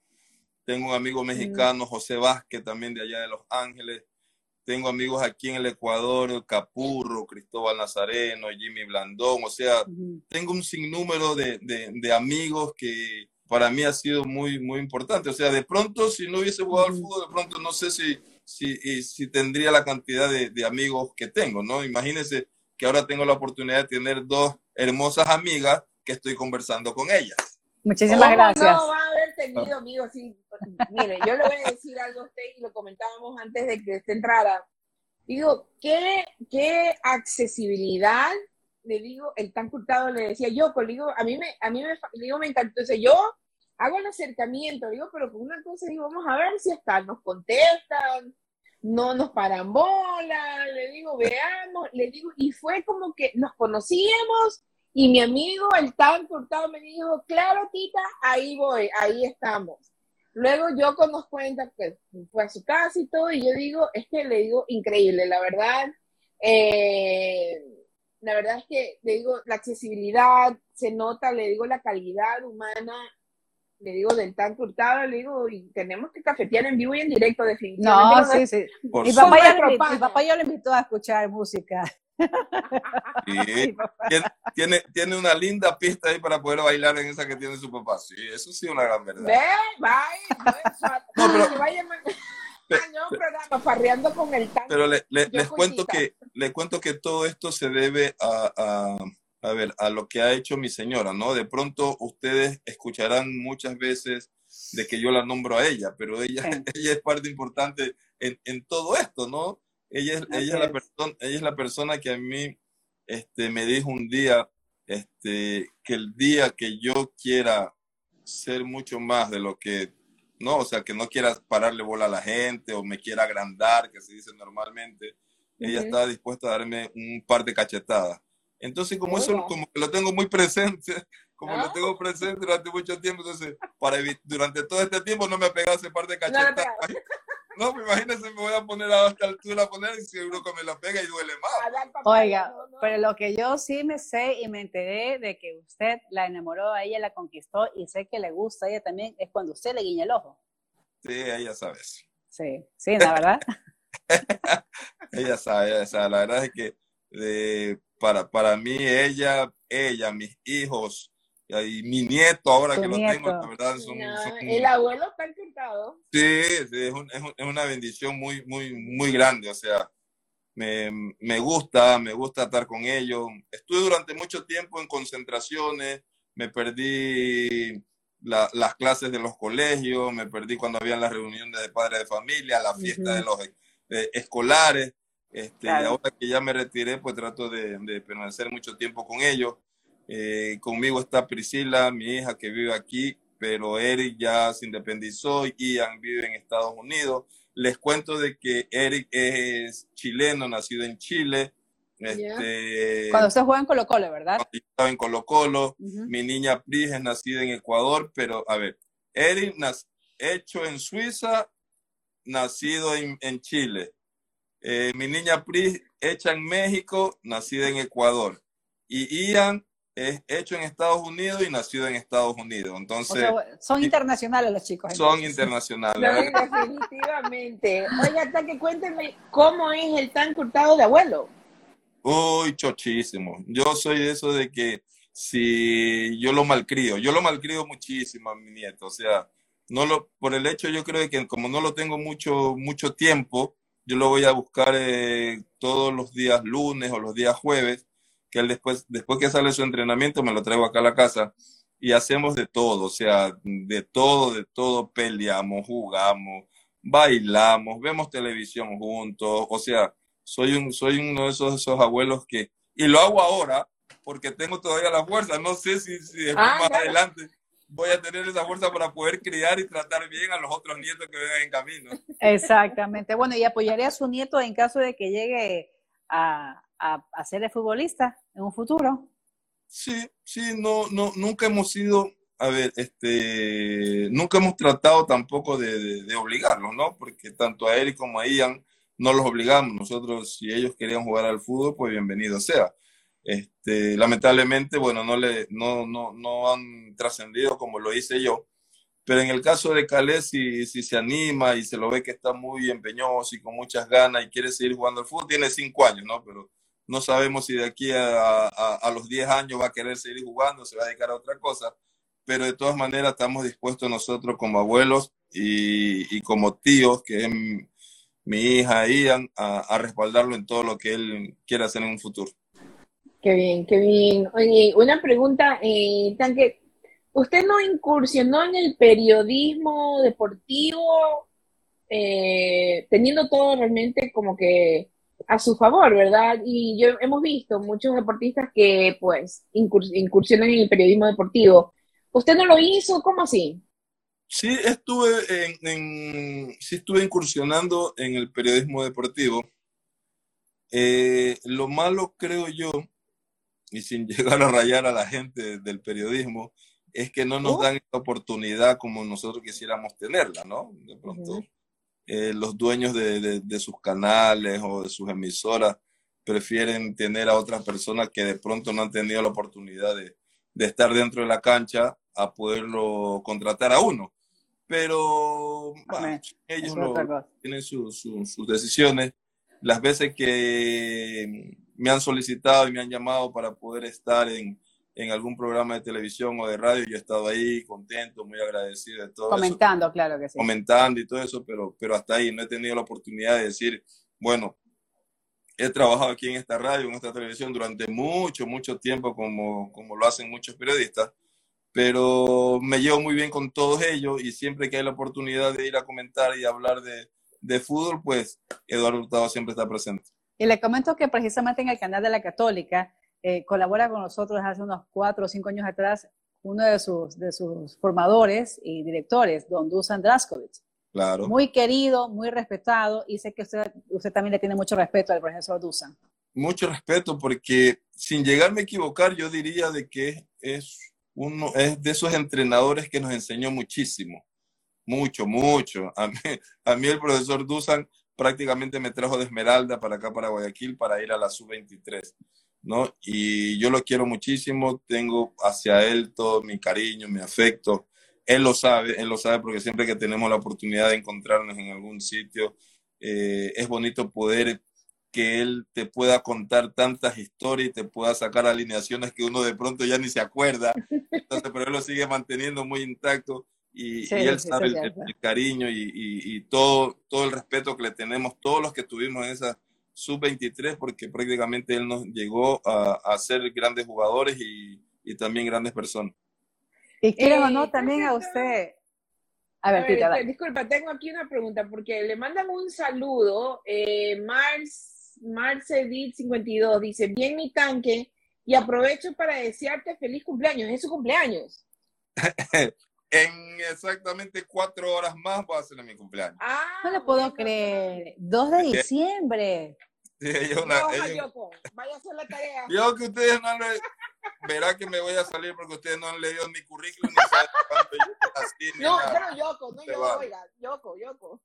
D: Tengo un amigo mexicano, José Vázquez, también de allá de Los Ángeles. Tengo amigos aquí en el Ecuador, Capurro, Cristóbal Nazareno, Jimmy Blandón. O sea, tengo un sinnúmero de, de, amigos que para mí ha sido muy, muy importante. O sea, de pronto, si no hubiese jugado al fútbol, de pronto no sé si, si, si tendría la cantidad de, de amigos que tengo, ¿no? Imagínense que ahora tengo la oportunidad de tener dos hermosas amigas que estoy conversando con ellas.
C: Muchísimas gracias.
B: No va a haber tenido amigos sí. Mire, yo le voy a decir algo a usted y lo comentábamos antes de que usted entrara. Digo, ¿qué, qué accesibilidad, le digo, el tan cultado le decía yo, pues, digo, a mí me, a mí me, digo, me encantó. Entonces yo hago el acercamiento, digo, pero con una cosa digo, vamos a ver si hasta nos contestan, no nos paran bola, le digo, veamos, le digo, y fue como que nos conocíamos y mi amigo, el tan cortado, me dijo, claro, tita, ahí voy, ahí estamos. Luego yo conozco cuenta que fue a su casa y todo, y yo digo, es que le digo, increíble, la verdad. Eh, la verdad es que le digo, la accesibilidad se nota, le digo, la calidad humana le digo del tan cortado, le digo, y tenemos que cafetear en vivo y en directo, definitivamente.
C: No, sí, sí. Mi papá, ya mi papá ya le invitó a escuchar música.
D: Sí. tiene, tiene una linda pista ahí para poder bailar en esa que tiene su papá. Sí, eso sí es una gran verdad.
B: Ve, vaya, no, pero, vaya, programa farreando con el tanto.
D: Pero le, les cuento que le cuento que todo esto se debe a a ver, a lo que ha hecho mi señora, ¿no? De pronto ustedes escucharán muchas veces de que yo la nombro a ella, pero ella, ella es parte importante en, en todo esto, ¿no? Ella es, ella, es la persona, ella es la persona que a mí este, me dijo un día este, que el día que yo quiera ser mucho más de lo que, no, o sea, que no quiera pararle bola a la gente o me quiera agrandar, que se dice normalmente, ella estaba dispuesta a darme un par de cachetadas. Entonces, como eso como que lo tengo muy presente, como lo tengo presente durante mucho tiempo, entonces, para durante todo este tiempo no me ha pegado ese par de cachetadas. No, no imagínense, me voy a poner a esta altura a poner y seguro que me la pega y duele más.
C: Oiga, pero lo que yo sí me sé y me enteré de que usted la enamoró a ella, la conquistó y sé que le gusta a ella también, es cuando usted le guiña el ojo.
D: Sí, ella sabe eso.
C: Sí, sí, la verdad.
D: ella sabe, ella sabe. La verdad es que de, para, para mí, ella, ella, mis hijos y mi nieto ahora que lo tengo, la verdad, son,
B: El abuelo está encantado.
D: Sí, sí es, es, una bendición muy, muy, muy grande, o sea, me, me, gusta, me gusta estar con ellos. Estuve durante mucho tiempo en concentraciones, me perdí las clases de los colegios, me perdí cuando había las reuniones de padres de familia, la fiesta de los eh, escolares Este, Ahora que ya me retiré, pues trato de, de permanecer mucho tiempo con ellos. Eh, conmigo está Priscila, mi hija que vive aquí, pero Eric ya se independizó y Ian vive en Estados Unidos. Les cuento de que Eric es chileno, nacido en Chile. Este,
C: Cuando usted juega en Colo Colo, ¿verdad?
D: Cuando estaba en Colo Colo. Mi niña Pris es nacida en Ecuador, pero a ver, Eric hecho en Suiza, nacido en, en Chile. Eh, mi niña Pris hecha en México, nacida en Ecuador. Y Ian es hecho en Estados Unidos y nacido en Estados Unidos. Entonces,
C: son internacionales los chicos.
D: Son internacionales.
B: definitivamente. Oiga, que cuénteme cómo es el tan cortado de abuelo.
D: Uy, chochísimo. Yo soy de eso de que si yo lo malcrio, yo lo malcrio muchísimo a mi nieto. O sea, no lo, por el hecho yo creo que como no lo tengo mucho, mucho tiempo, yo lo voy a buscar eh, todos los días lunes o los días jueves que él después, después que sale su entrenamiento me lo traigo acá a la casa y hacemos de todo, o sea, de todo, de todo, peleamos, jugamos, bailamos, vemos televisión juntos, o sea, soy, un, soy uno de esos, esos abuelos que, y lo hago ahora porque tengo todavía la fuerza, no sé si, si ah, más adelante voy a tener esa fuerza para poder criar y tratar bien a los otros nietos que vengan en camino.
C: Exactamente, bueno, y apoyaré a su nieto en caso de que llegue a, a, ser futbolista en un futuro.
D: Sí, sí, no, no, nunca hemos sido, a ver, este, nunca hemos tratado tampoco de, de, obligarlos, ¿no? Porque tanto a Eric como a Ian no los obligamos. Nosotros, si ellos querían jugar al fútbol, pues bienvenido sea. Este, lamentablemente, bueno, no, le, no, no, no han trascendido como lo hice yo. Pero en el caso de Calais, si, si, se anima y se lo ve que está muy empeñoso y con muchas ganas y quiere seguir jugando al fútbol, tiene cinco años, ¿no? Pero no sabemos si de aquí a, a, los 10 años va a querer seguir jugando, se va a dedicar a otra cosa, pero de todas maneras estamos dispuestos nosotros como abuelos y, y como tíos, que es mi, hija Ian, a, a, respaldarlo en todo lo que él quiera hacer en un futuro.
B: Qué bien, qué bien. Oye, una pregunta, eh, Tanque, ¿usted no incursionó en el periodismo deportivo eh, teniendo todo realmente como que a su favor, ¿verdad? Y yo hemos visto muchos deportistas que pues incursionan en el periodismo deportivo. ¿Usted no lo hizo? ¿Cómo así?
D: Sí, estuve en, sí estuve incursionando en el periodismo deportivo. Eh, lo malo, creo yo, y sin llegar a rayar a la gente del periodismo, es que no nos dan esta oportunidad como nosotros quisiéramos tenerla, ¿no? De pronto. Eh, los dueños de, de, sus canales o de sus emisoras prefieren tener a otras personas que de pronto no han tenido la oportunidad de, de estar dentro de la cancha a poderlo contratar a uno. Pero ellos tienen sus decisiones. Las veces que me han solicitado y me han llamado para poder estar en, en algún programa de televisión o de radio, yo he estado ahí contento, muy agradecido de todo
C: Comentando, claro que sí.
D: Comentando y todo eso, pero, pero hasta ahí no he tenido la oportunidad de decir, bueno, he trabajado aquí en esta radio, en esta televisión durante mucho, mucho tiempo, como, como lo hacen muchos periodistas, pero me llevo muy bien con todos ellos y siempre que hay la oportunidad de ir a comentar y hablar de, de fútbol, pues Eduardo Hurtado siempre está presente.
C: Y le comento que precisamente en el canal de la Católica, eh, colabora con nosotros hace unos cuatro o cinco años atrás uno de sus, de sus formadores y directores, don Dusan Draskovic.
D: Claro.
C: Muy querido, muy respetado, y sé que usted, usted también le tiene mucho respeto al profesor Dusan.
D: Mucho respeto, porque sin llegarme a equivocar, yo diría de que es uno es de esos entrenadores que nos enseñó muchísimo. Mucho, mucho. A mí, a mí el profesor Dusan prácticamente me trajo de Esmeralda para acá, para Guayaquil, para ir a la sub-23. ¿no? Y yo lo quiero muchísimo, tengo hacia él todo mi cariño, mi afecto. Él lo sabe, él lo sabe porque siempre que tenemos la oportunidad de encontrarnos en algún sitio, eh, es bonito poder que él te pueda contar tantas historias y te pueda sacar alineaciones que uno de pronto ya ni se acuerda. Entonces, pero él lo sigue manteniendo muy intacto y, él sabe el, cariño y, y, todo, todo el respeto que le tenemos, todos los que estuvimos en esa sub-23 porque prácticamente él nos llegó a, a ser grandes jugadores y, y, también grandes personas.
C: Y quiero o no, eh, también a usted.
B: A ver, Tita, disculpa, tengo aquí una pregunta porque le mandan un saludo, eh, Mars Marcedit 52 dice, bien mi tanque, y aprovecho para desearte feliz cumpleaños. Es su cumpleaños.
D: en exactamente cuatro horas más voy a hacer mi cumpleaños.
C: Ah, no lo puedo creer. 2 de diciembre.
D: Sí, yo una,
B: Vaya a hacer la tarea.
D: Yo que ustedes no le... Verá que me voy a salir porque ustedes no han leído mi currículum ni saben cuánto
B: yo No, pero Yoko, no yo, oiga, Yoko, Yoko.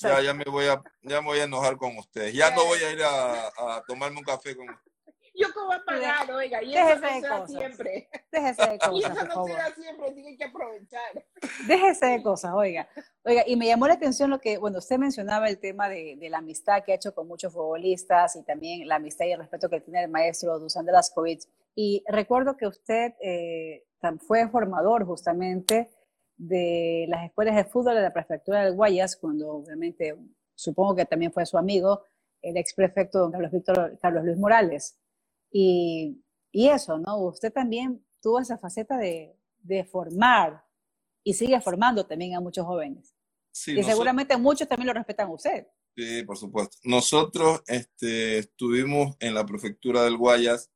D: Ya, ya me voy a, ya me voy a enojar con ustedes. Ya no voy a ir a, a tomarme un café con ustedes.
B: Yo como a pagar, oiga, y eso no se da siempre.
C: Déjese de cosas,
B: y eso no se da siempre, tienen que aprovechar.
C: Déjese de cosas, oiga. Oiga, y me llamó la atención lo que, bueno, usted mencionaba el tema de, de la amistad que ha hecho con muchos futbolistas y también la amistad y el respeto que tiene el maestro Dusan COVID. Y recuerdo que usted eh, fue formador justamente de las escuelas de fútbol de la prefectura del Guayas, cuando obviamente supongo que también fue su amigo, el ex prefecto don Carlos, Víctor, Carlos Luis Morales. Y, y, eso, ¿no? Usted también tuvo esa faceta de, de, formar y sigue formando también a muchos jóvenes. y seguramente muchos también lo respetan a usted.
D: Sí, por supuesto. Nosotros este, estuvimos en la prefectura del Guayas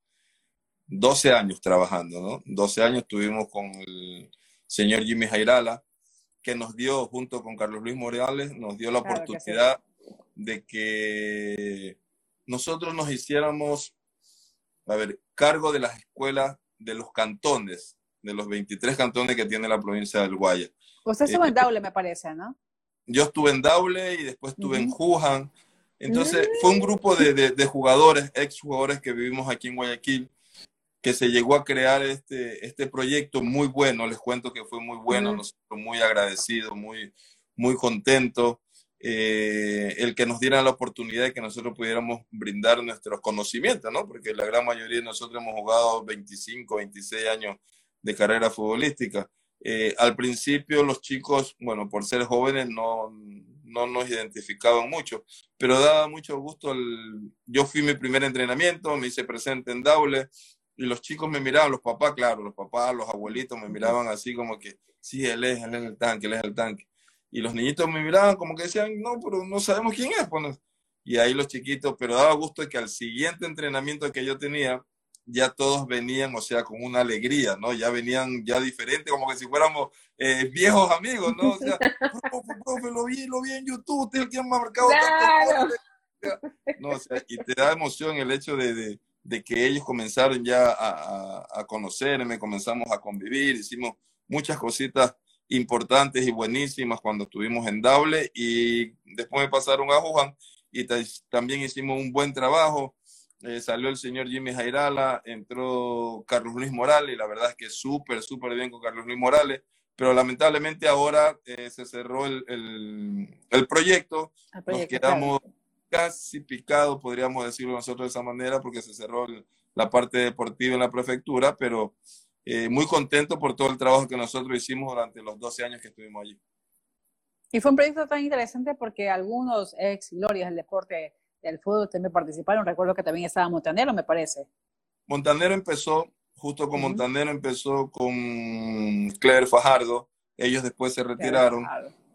D: 12 años trabajando, ¿no? 12 años estuvimos con el señor Jimmy Jairala, que nos dio, junto con Carlos Luis Morales, nos dio la oportunidad de que nosotros nos hiciéramos a ver, cargo de las escuelas de los cantones, de los 23 cantones que tiene la provincia del Guaya.
C: Usted estuvo en eh, Daule, me parece, ¿no?
D: Yo estuve en Daule y después estuve en Jujan. Entonces, fue un grupo de, de, jugadores, ex jugadores que vivimos aquí en Guayaquil, que se llegó a crear este, este proyecto muy bueno. Les cuento que fue muy bueno, nosotros muy agradecidos, muy, muy contentos. Eh, el que nos dieran la oportunidad de que nosotros pudiéramos brindar nuestros conocimientos, ¿no? Porque la gran mayoría de nosotros hemos jugado 25, 26 años de carrera futbolística. Eh, al principio los chicos, bueno, por ser jóvenes no, no nos identificaban mucho, pero daba mucho gusto. Yo fui mi primer entrenamiento, me hice presente en Daule y los chicos me miraban, los papás, claro, los papás, los abuelitos me miraban así como que, sí, él es, él es el tanque, él es el tanque. Y los niñitos me miraban como que decían, no, pero no sabemos quién es. Pues, y ahí los chiquitos, pero daba gusto que al siguiente entrenamiento que yo tenía, ya todos venían, o sea, con una alegría, ¿no? Ya venían ya diferentes, como que si fuéramos eh, viejos amigos, ¿no? O sea, profe, profe, lo vi, lo vi en YouTube, usted es el que ha marcado claro. No, o sea, y te da emoción el hecho de, de, de que ellos comenzaron ya a, a, a conocerme, comenzamos a convivir, hicimos muchas cositas importantes y buenísimas cuando estuvimos en Dable. Y después me pasaron a Juan y también hicimos un buen trabajo. Eh, salió el señor Jimmy Jairala, entró Carlos Luis Morales y la verdad es que súper, súper bien con Carlos Luis Morales, pero lamentablemente ahora eh, se cerró el, el, proyecto, nos quedamos casi picados, podríamos decirlo nosotros de esa manera, porque se cerró la parte deportiva en la prefectura, pero eh, muy contento por todo el trabajo que nosotros hicimos durante los 12 años que estuvimos allí.
C: Y fue un proyecto tan interesante porque algunos ex glorias del deporte del fútbol también participaron. Recuerdo que también estaba Montanero, me parece.
D: Montanero empezó, justo con Montanero empezó con Claire Fajardo. Ellos después se retiraron,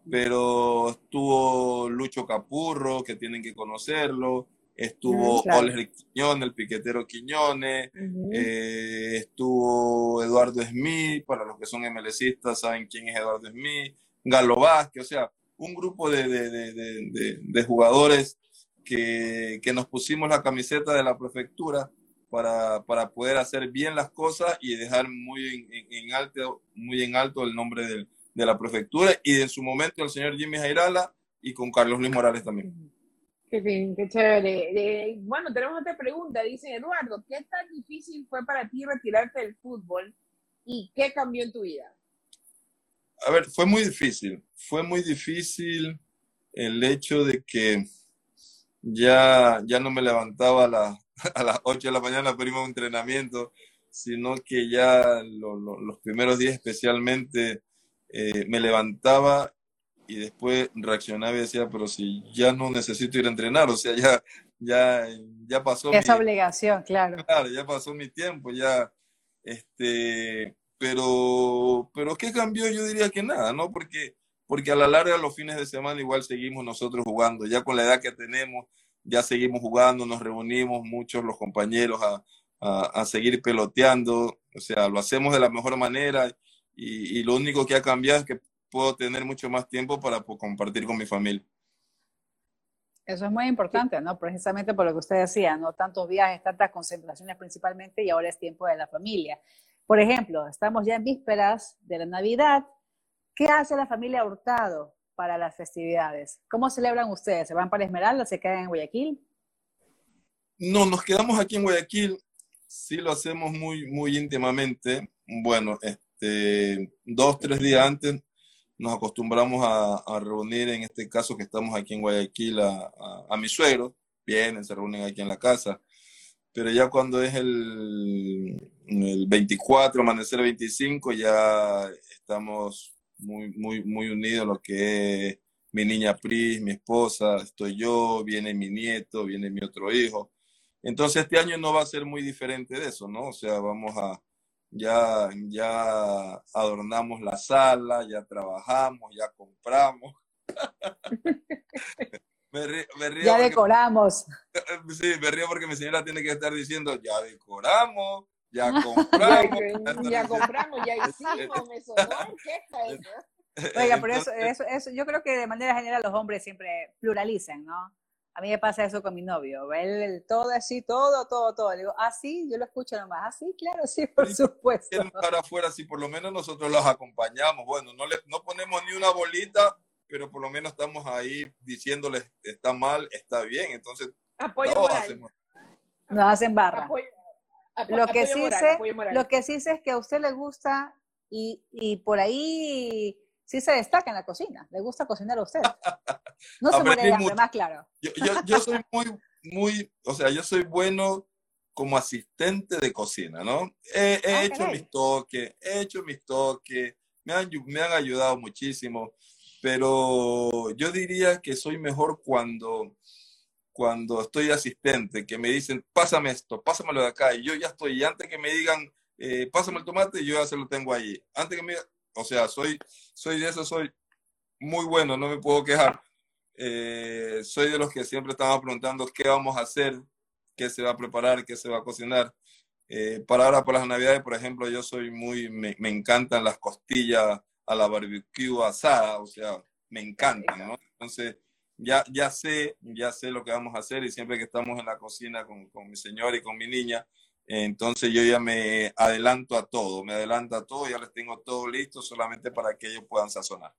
D: pero estuvo Lucho Capurro, que tienen que conocerlo estuvo Oleg Quiñones, el piquetero Quiñones, eh, estuvo Eduardo Smith, para los que son MLCistas saben quién es Eduardo Smith, Galo Vázquez, o sea, un grupo de, de, de, de jugadores que, que, nos pusimos la camiseta de la prefectura para, para, poder hacer bien las cosas y dejar muy en, en, alto, muy en alto el nombre de, la prefectura y en su momento el señor Jimmy Jairala y con Carlos Luis Morales también.
B: Qué bien, qué chévere. bueno, tenemos otra pregunta. Dice Eduardo, ¿qué tan difícil fue para ti retirarte del fútbol y qué cambió en tu vida?
D: A ver, fue muy difícil. Fue muy difícil el hecho de que ya, ya no me levantaba a, a las 8 de la mañana para irme a un entrenamiento, sino que ya los primeros días especialmente eh, me levantaba y después reaccionaba y decía, pero si ya no necesito ir a entrenar, o sea, ya, ya, ya pasó.
C: Esa obligación, claro.
D: Claro, ya pasó mi tiempo, ya, este, pero, pero ¿qué cambió? Yo diría que nada, ¿no? Porque, porque a la larga los fines de semana igual seguimos nosotros jugando, ya con la edad que tenemos, ya seguimos jugando, nos reunimos muchos los compañeros a, a, seguir peloteando, o sea, lo hacemos de la mejor manera y, y, lo único que ha cambiado es que puedo tener mucho más tiempo para pues, compartir con mi familia.
C: Eso es muy importante, ¿no? Precisamente por lo que usted decía, no tantos viajes, tantas concentraciones principalmente y ahora es tiempo de la familia. Por ejemplo, estamos ya en vísperas de la Navidad. ¿Qué hace la familia Hurtado para las festividades? ¿Cómo celebran ustedes? ¿Se van para Esmeralda? ¿Se quedan en Guayaquil?
D: No, nos quedamos aquí en Guayaquil. Sí lo hacemos muy, muy íntimamente. Bueno, este, dos, tres días antes nos acostumbramos a, reunir, en este caso que estamos aquí en Guayaquil, a, a, mis suegros. Vienen, se reúnen aquí en la casa. Pero ya cuando es el, el 24, amanecer 25, ya estamos muy, muy, muy unidos, lo que es mi niña Pris, mi esposa, estoy yo, viene mi nieto, viene mi otro hijo. Entonces este año no va a ser muy diferente de eso, ¿no? O sea, vamos a, ya, ya adornamos la sala, ya trabajamos, ya compramos.
C: ya decoramos.
D: Sí, me río porque mi señora tiene que estar diciendo, ya decoramos, ya compramos.
B: ya, compramos, ya hicimos, me sonó, ¿qué
C: es Oiga, pero eso, eso, eso, yo creo que de manera general los hombres siempre pluralizan, ¿no? A mí me pasa eso con mi novio. Él todo así, todo, todo, todo. Le digo, ah, sí, yo lo escucho nomás. Ah, sí, claro, sí, por supuesto.
D: Para afuera, si por lo menos nosotros los acompañamos. Bueno, no, le, no ponemos ni una bolita, pero por lo menos estamos ahí diciéndoles, está mal, está bien. Entonces,
B: apoyo moral.
C: Nos hacen barra. lo, que sí sé, lo que sí sé es que a usted le gusta y, y por ahí sí se destaca en la cocina. Le gusta cocinar a usted. No se muere de hambre, más claro.
D: Yo, yo, soy muy, muy, o sea, yo soy bueno como asistente de cocina, ¿no? He, ah, hecho mis toques, he hecho mis toques, me han, me han ayudado muchísimo, pero yo diría que soy mejor cuando, cuando estoy asistente, que me dicen, pásame esto, pásamelo de acá, y yo ya estoy, y antes que me digan, eh, pásame el tomate, yo ya se lo tengo ahí. Antes que me o sea, soy, soy de eso, soy muy bueno, no me puedo quejar. Eh, soy de los que siempre estaba preguntando qué vamos a hacer, qué se va a preparar, qué se va a cocinar. Eh, para ahora, para las navidades, por ejemplo, yo soy muy, me, encantan las costillas a la barbecue asada, o sea, me encantan, ¿no? Entonces, ya, ya sé, ya sé lo que vamos a hacer y siempre que estamos en la cocina con, con mi señora y con mi niña, entonces yo ya me adelanto a todo, me adelanto a todo, ya les tengo todo listo solamente para que ellos puedan sazonar.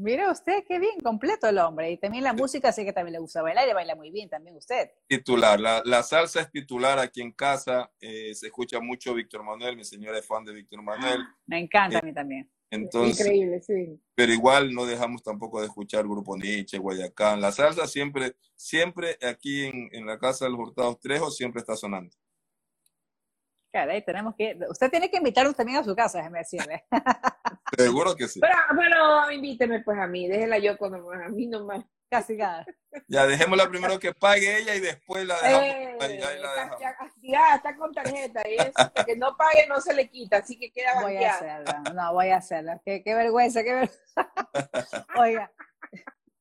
C: Mire usted, qué bien, completo el hombre. Y también la música, sé que también le gusta bailar y baila muy bien también usted.
D: Titular, la, la salsa es titular aquí en casa. Eh, se escucha mucho Víctor Manuel, mi señora es fan de Víctor Manuel.
C: Me encanta a mí también.
D: Entonces,
B: Increíble, sí.
D: Pero igual no dejamos tampoco de escuchar Grupo Nietzsche, Guayacán. La salsa siempre, siempre aquí en, en la casa de los Hurtados Trejo, siempre está sonando.
C: Caray, tenemos que. Usted tiene que invitarnos también a su casa, déjeme decirle.
D: Seguro que sí.
B: Pero, bueno, invíteme pues a mí, déjela yo con a mí nomás.
C: Casi nada.
D: Ya, dejémosla primero que pague ella y después la dejamos.
B: Eh, ya, está con tarjeta y es que no pague no se le quita, así que queda
C: Voy a hacerla, no, voy a hacerla. Qué, qué vergüenza, qué vergüenza. Oiga,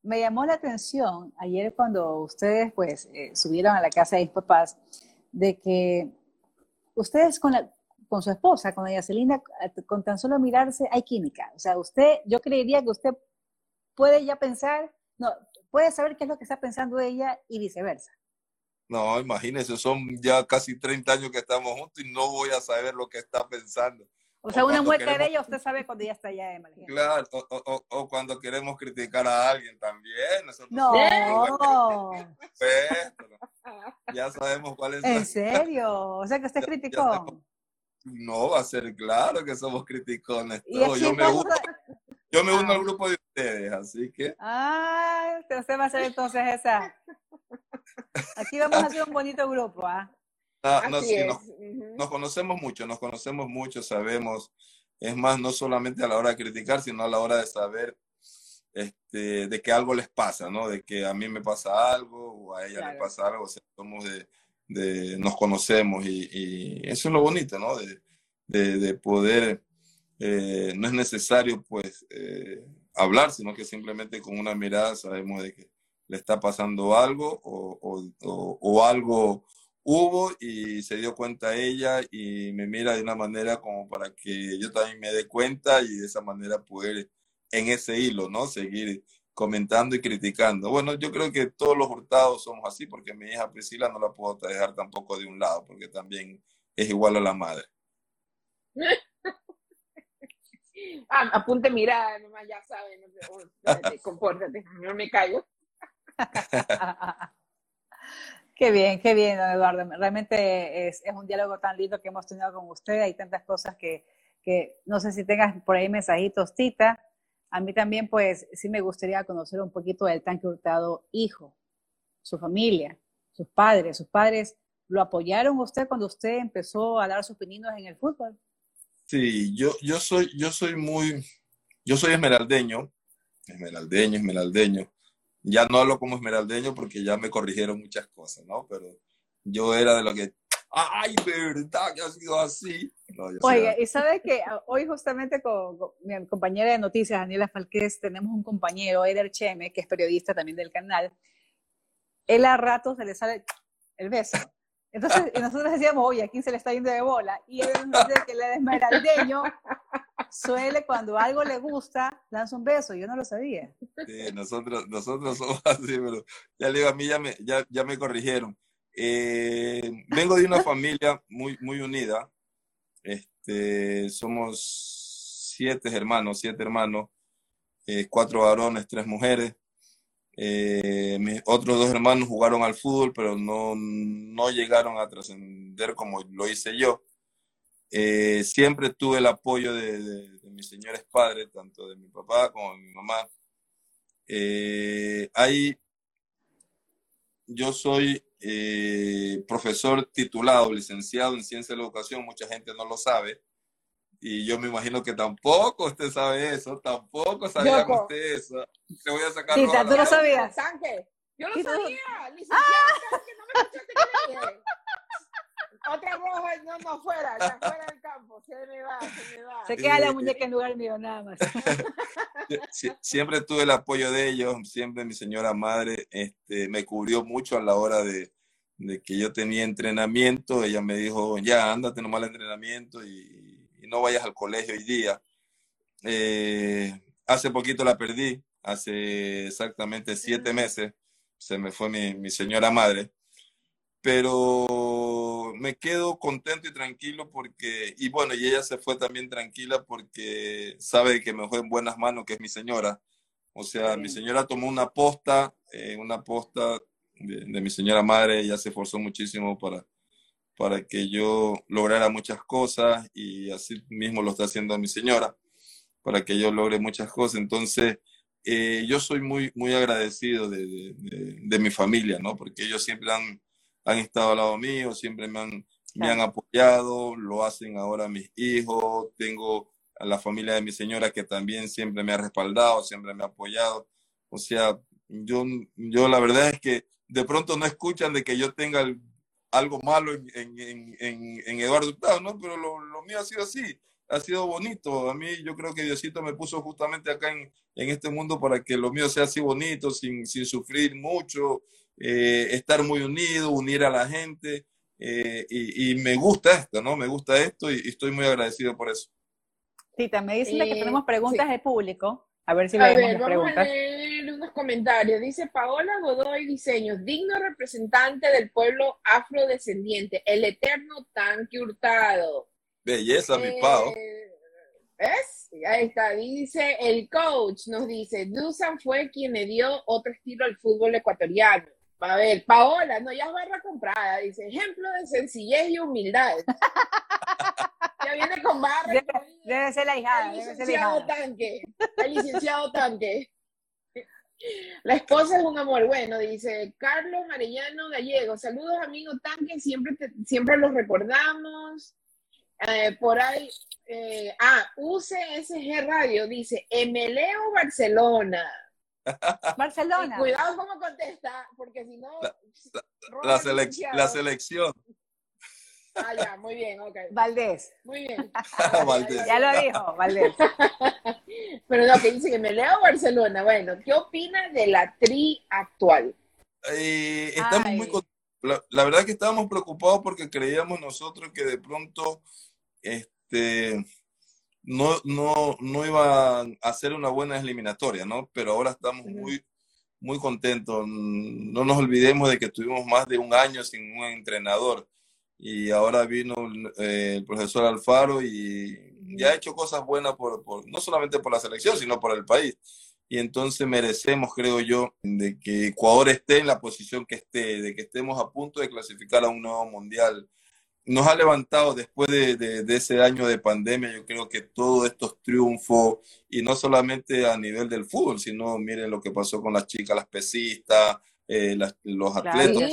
C: me llamó la atención ayer cuando ustedes pues eh, subieron a la casa de mis papás de que ustedes con, la, con su esposa, con ella Celina, con tan solo mirarse hay química. O sea, usted, yo creería que usted puede ya pensar, no, puede saber qué es lo que está pensando ella y viceversa.
D: No, imagínese, son ya casi 30 años que estamos juntos y no voy a saber lo que está pensando.
C: O sea, una mueca de ella usted sabe cuando ya está allá de
D: Claro, o, o, cuando queremos criticar a alguien también.
C: no.
D: ya sabemos cuál es.
C: ¿En serio? O sea, que usted es criticón.
D: No, va a ser claro que somos criticones. Yo, me uno, yo me uno al ah. grupo de ustedes, así que.
C: Ah, usted va a ser entonces esa. Aquí vamos a hacer un bonito grupo, ¿ah?
D: Ah, nos, conocemos mucho, nos conocemos mucho, sabemos, es más, no solamente a la hora de criticar, sino a la hora de saber este, de que algo les pasa, ¿no? De que a mí me pasa algo o a ella le pasa algo, o sea, somos de, nos conocemos y, eso es lo bonito, ¿no? De, poder, eh, no es necesario pues eh, hablar, sino que simplemente con una mirada sabemos de que le está pasando algo o, algo hubo y se dio cuenta ella y me mira de una manera como para que yo también me dé cuenta y de esa manera poder en ese hilo, ¿no? Seguir comentando y criticando. Bueno, yo creo que todos los hurtados somos así porque mi hija Priscila no la puedo dejar tampoco de un lado porque también es igual a la madre.
B: ah, apunte mirada, nomás ya saben, compórtate, no me caigo.
C: Qué bien, qué bien, Eduardo. Realmente es, un diálogo tan lindo que hemos tenido con usted. Hay tantas cosas que, que no sé si tengas por ahí mensajitos, Tita. A mí también, pues, sí me gustaría conocer un poquito del tanque hurtado hijo, su familia, sus padres. ¿Sus padres lo apoyaron usted cuando usted empezó a dar sus pininos en el fútbol?
D: Sí, yo, yo, soy, yo soy muy, yo soy esmeraldeño, esmeraldeño, esmeraldeño ya no hablo como esmeraldeño porque ya me corrigieron muchas cosas, ¿no? Pero yo era de lo que, ay, verdad que ha sido así.
C: Oiga, y sabe que hoy justamente con, mi compañera de noticias, Daniela Falqués, tenemos un compañero, Eder Cheme, que es periodista también del canal. Él a ratos se le sale el beso. Entonces, nosotros decíamos, oye, ¿a quién se le está yendo de bola? Y él nos dice que el esmeraldeño suele cuando algo le gusta, lanza un beso. Yo no lo sabía.
D: Sí, nosotros, nosotros somos así, pero ya le digo, a mí ya me, ya, ya me corrigieron. Eh, vengo de una familia muy, muy unida. Este, somos siete hermanos, siete hermanos, eh, cuatro varones, tres mujeres. Eh, mis otros dos hermanos jugaron al fútbol, pero no, no llegaron a trascender como lo hice yo. Eh, siempre tuve el apoyo de, mis señores padres, tanto de mi papá como de mi mamá. Eh, ahí yo soy eh, profesor titulado, licenciado en ciencia de la educación, mucha gente no lo sabe. Y yo me imagino que tampoco usted sabe eso, tampoco sabía usted eso. Te voy a sacar.
C: Sí, tú lo sabías.
B: Yo lo sabía, licenciado, que no me escuchaste otra roja, no, no, fuera, ya fuera del campo, se me va, se me va. Se
C: queda la muñeca en lugar mío, nada más.
D: siempre tuve el apoyo de ellos, siempre mi señora madre este, me cubrió mucho a la hora de, de que yo tenía entrenamiento. Ella me dijo, ya, ándate nomás al entrenamiento y, y no vayas al colegio hoy día. Eh, hace poquito la perdí, hace exactamente siete meses, se me fue mi, mi señora madre pero me quedo contento y tranquilo porque, y bueno, y ella se fue también tranquila porque sabe que me fue en buenas manos, que es mi señora. O sea, mi señora tomó una posta, eh, una posta de, mi señora madre, ella se esforzó muchísimo para, para que yo lograra muchas cosas y así mismo lo está haciendo mi señora, para que yo logre muchas cosas. Entonces, eh, yo soy muy, muy agradecido de, de, mi familia, ¿no? Porque ellos siempre han han estado al lado mío, siempre me han, me han apoyado, lo hacen ahora mis hijos, tengo a la familia de mi señora que también siempre me ha respaldado, siempre me ha apoyado. O sea, yo, yo la verdad es que de pronto no escuchan de que yo tenga algo malo en, en, en, en Eduardo Hurtado, ¿no? Pero lo, lo, mío ha sido así, ha sido bonito. A mí yo creo que Diosito me puso justamente acá en, este mundo para que lo mío sea así bonito, sin, sin sufrir mucho, eh, estar muy unido, unir a la gente. Eh, y, me gusta esto, ¿no? Me gusta esto y, estoy muy agradecido por eso.
C: Tita, me dicen que tenemos preguntas de público. A ver si a ver,
B: vamos
C: preguntas.
B: a leer unos comentarios. Dice Paola Godoy Diseños, digno representante del pueblo afrodescendiente, el eterno tanque hurtado.
D: Belleza, mi Pao.
B: Eh, ¿Ves? Ahí está. Dice el coach, nos dice, Dusan fue quien le dio otro estilo al fútbol ecuatoriano. A ver, Paola, no, ya es barra comprada, dice, ejemplo de sencillez y humildad. ya viene con barra.
C: Debe, ser la hija.
B: El licenciado Tanque, el licenciado Tanque. La esposa es un amor. Bueno, dice Carlos Arellano Gallego. Saludos, amigo Tanque. Siempre, siempre los recordamos. Eh, por ahí. Eh, ah, UCSG Radio dice Emeleo Barcelona.
C: Barcelona.
B: cuidado cómo contesta, porque si no.
D: La, la, selección.
B: Ah, ya, muy bien, ok.
C: Valdés.
B: Muy bien.
C: Valdés. Ya lo dijo, Valdés.
B: Pero no, que dice que me leo Barcelona. Bueno, ¿qué opina de la tri actual?
D: Eh, estamos muy la, la, verdad que estábamos preocupados porque creíamos nosotros que de pronto este, no, no, no iba a ser una buena eliminatoria, ¿no? Pero ahora estamos muy, muy contentos. No nos olvidemos de que tuvimos más de un año sin un entrenador y ahora vino eh, el profesor Alfaro y, ya ha hecho cosas buenas por, por, no solamente por la selección, sino por el país. Y entonces merecemos, creo yo, de que Ecuador esté en la posición que esté, de que estemos a punto de clasificar a un nuevo mundial. Nos ha levantado después de, de, ese año de pandemia, yo creo que todos estos triunfos, y no solamente a nivel del fútbol, sino miren lo que pasó con las chicas, las pesistas, eh, los atletas.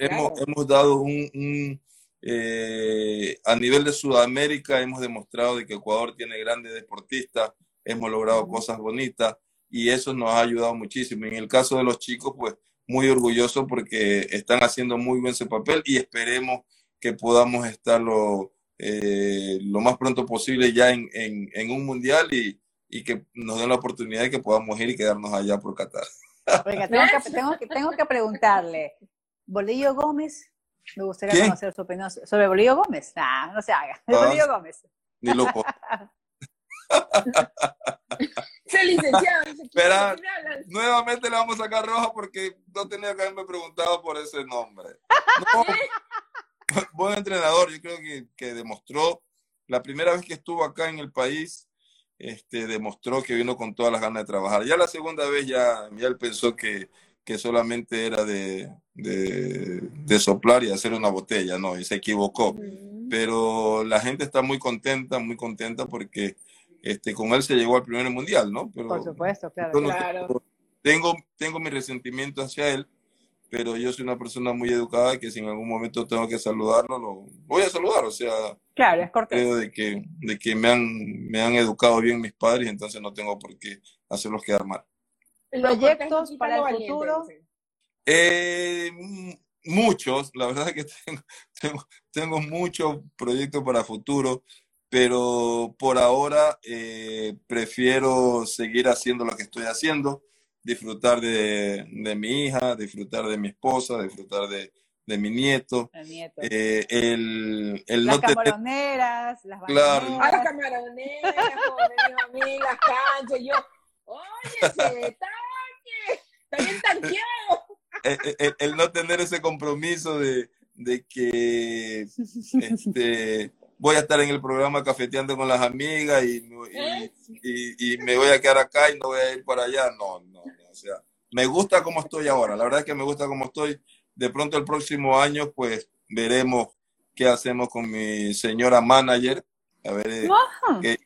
D: hemos, dado un, eh, a nivel de Sudamérica hemos demostrado de que Ecuador tiene grandes deportistas, hemos logrado cosas bonitas y eso nos ha ayudado muchísimo. En el caso de los chicos, pues muy orgulloso porque están haciendo muy buen su papel y esperemos que podamos estar lo, eh, lo más pronto posible ya en, en, un mundial y, y que nos den la oportunidad de que podamos ir y quedarnos allá por Qatar.
C: Oiga, tengo que, tengo, que, tengo que preguntarle, ¿Bolillo Gómez? Me gustaría conocer su opinión sobre Bolillo Gómez. Ah, no se haga. Ah, Bolillo Gómez.
D: Ni loco.
B: Se licenciado.
D: Espera, nuevamente le vamos a sacar roja porque no tenía que haberme preguntado por ese nombre. buen entrenador, yo creo que, que demostró la primera vez que estuvo acá en el país este, demostró que vino con todas las ganas de trabajar. Ya la segunda vez ya, ya él pensó que, que solamente era de, de, soplar y hacer una botella, ¿no? Y se equivocó. Pero la gente está muy contenta, muy contenta porque este, con él se llegó al primer mundial, ¿no? Pero,
C: Por supuesto, claro.
D: Tengo, tengo mi resentimiento hacia él, pero yo soy una persona muy educada que si en algún momento tengo que saludarlo, lo voy a saludar, o sea,
C: claro, es correcto.
D: creo de que, de que me, han, me han educado bien mis padres, entonces no tengo por qué hacerlos quedar mal.
C: ¿Proyectos para el futuro?
D: Eh, muchos, la verdad es que tengo, tengo, tengo muchos proyectos para futuro, pero por ahora eh, prefiero seguir haciendo lo que estoy haciendo disfrutar de, de, mi hija, disfrutar de mi esposa, disfrutar de, de mi nieto.
C: El nieto.
D: Eh, el, el
C: las no camaroneras, las
D: Claro.
B: A las camaroneras, canchas, yo, oye, se tanque.
D: El, el, eh, el, no tener ese compromiso de, de que este, voy a estar en el programa cafeteando con las amigas y, y, y, me voy a quedar acá y no voy a ir para allá. No, no, sea, me gusta como estoy ahora. La verdad es que me gusta como estoy. De pronto el próximo año, pues veremos qué hacemos con mi señora manager. A ver, eh, que,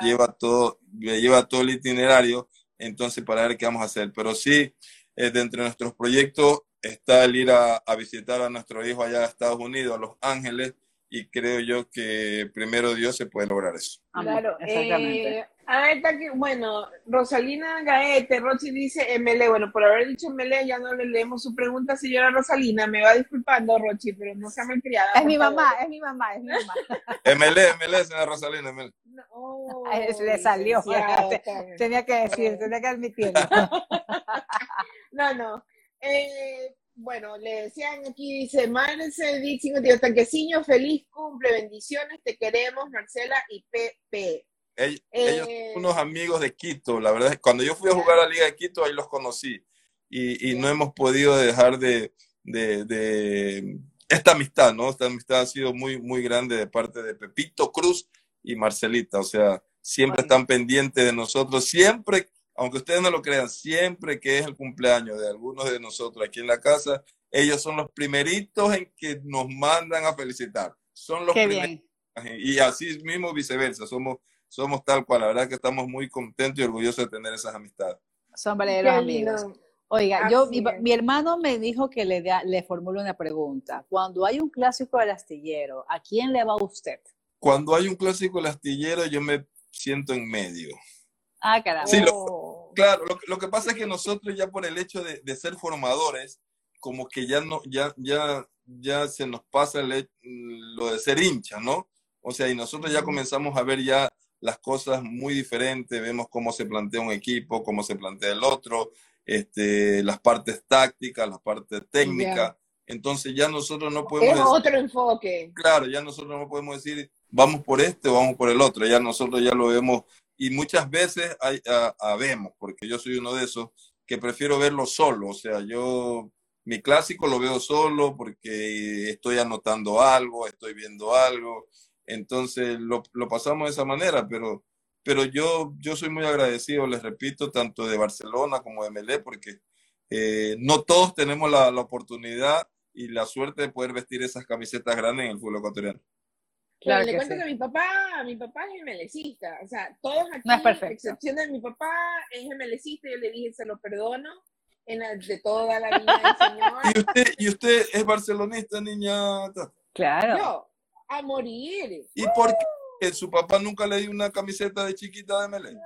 D: lleva todo, lleva todo el itinerario. Entonces, para ver qué vamos a hacer. Pero sí, eh, de entre nuestros proyectos está el ir a, a visitar a nuestro hijo allá a Estados Unidos, a Los Ángeles y creo yo que primero Dios se puede lograr eso.
B: Claro, exactamente. Eh, ah, está que, bueno, Rosalina Gaete, Rochi dice MLE, bueno, por haber dicho MLE ya no le leemos su pregunta, señora Rosalina, me va disculpando Rochi, pero no se ha malcriada.
C: Es mi mamá, es mi mamá, es mi mamá.
D: MLE, MLE, señora Rosalina, MLE.
C: No, le salió, tenía que decir, tenía que admitirlo.
B: no, no. Eh, bueno, le decían aquí, dice Marce, Dixon, Tanqueciño, feliz cumple, bendiciones, te queremos, Marcela y Pepe.
D: Ellos, ellos son eh, unos amigos de Quito, la verdad es que cuando yo fui a jugar a la Liga de Quito, ahí los conocí. Y, y no hemos podido dejar de, de, de, esta amistad, ¿no? Esta amistad ha sido muy, muy grande de parte de Pepito Cruz y Marcelita, o sea, siempre están pendientes de nosotros, siempre aunque ustedes no lo crean, siempre que es el cumpleaños de algunos de nosotros aquí en la casa, ellos son los primeritos en que nos mandan a felicitar. Son los
C: primeritos.
D: Y así mismo viceversa, somos, somos tal cual. La verdad que estamos muy contentos y orgullosos de tener esas amistades.
C: Son verdaderos amigos. Oiga, yo, mi, hermano me dijo que le, le formule una pregunta. Cuando hay un clásico del astillero, ¿a quién le va usted?
D: Cuando hay un clásico del astillero, yo me siento en medio.
C: Ah, caramba.
D: Sí, claro, lo, que pasa es que nosotros ya por el hecho de, ser formadores, como que ya no, ya, ya ya se nos pasa lo de ser hincha, ¿no? O sea, y nosotros ya comenzamos a ver ya las cosas muy diferentes, vemos cómo se plantea un equipo, cómo se plantea el otro, este, las partes tácticas, las partes técnicas. Entonces ya nosotros no podemos...
B: Es otro enfoque.
D: Claro, ya nosotros no podemos decir, vamos por este o vamos por el otro, ya nosotros ya lo vemos y muchas veces hay, vemos, porque yo soy uno de esos, que prefiero verlo solo, o sea, yo mi clásico lo veo solo porque estoy anotando algo, estoy viendo algo, entonces lo, lo pasamos de esa manera, pero, pero yo, yo soy muy agradecido, les repito, tanto de Barcelona como de Melé, porque eh, no todos tenemos la, la, oportunidad y la suerte de poder vestir esas camisetas grandes en el fútbol ecuatoriano.
B: Claro, le cuento que mi papá, mi papá es gemelecista, o sea, todos aquí,
C: no es
B: excepción de mi papá, es gemelecista, yo le dije, se lo perdono, en de toda la vida del Señor.
D: ¿Y usted, ¿Y usted es barcelonista, niña?
C: Claro.
B: Yo, a morir.
D: ¿Y por qué su papá nunca le dio una camiseta de chiquita de Melén?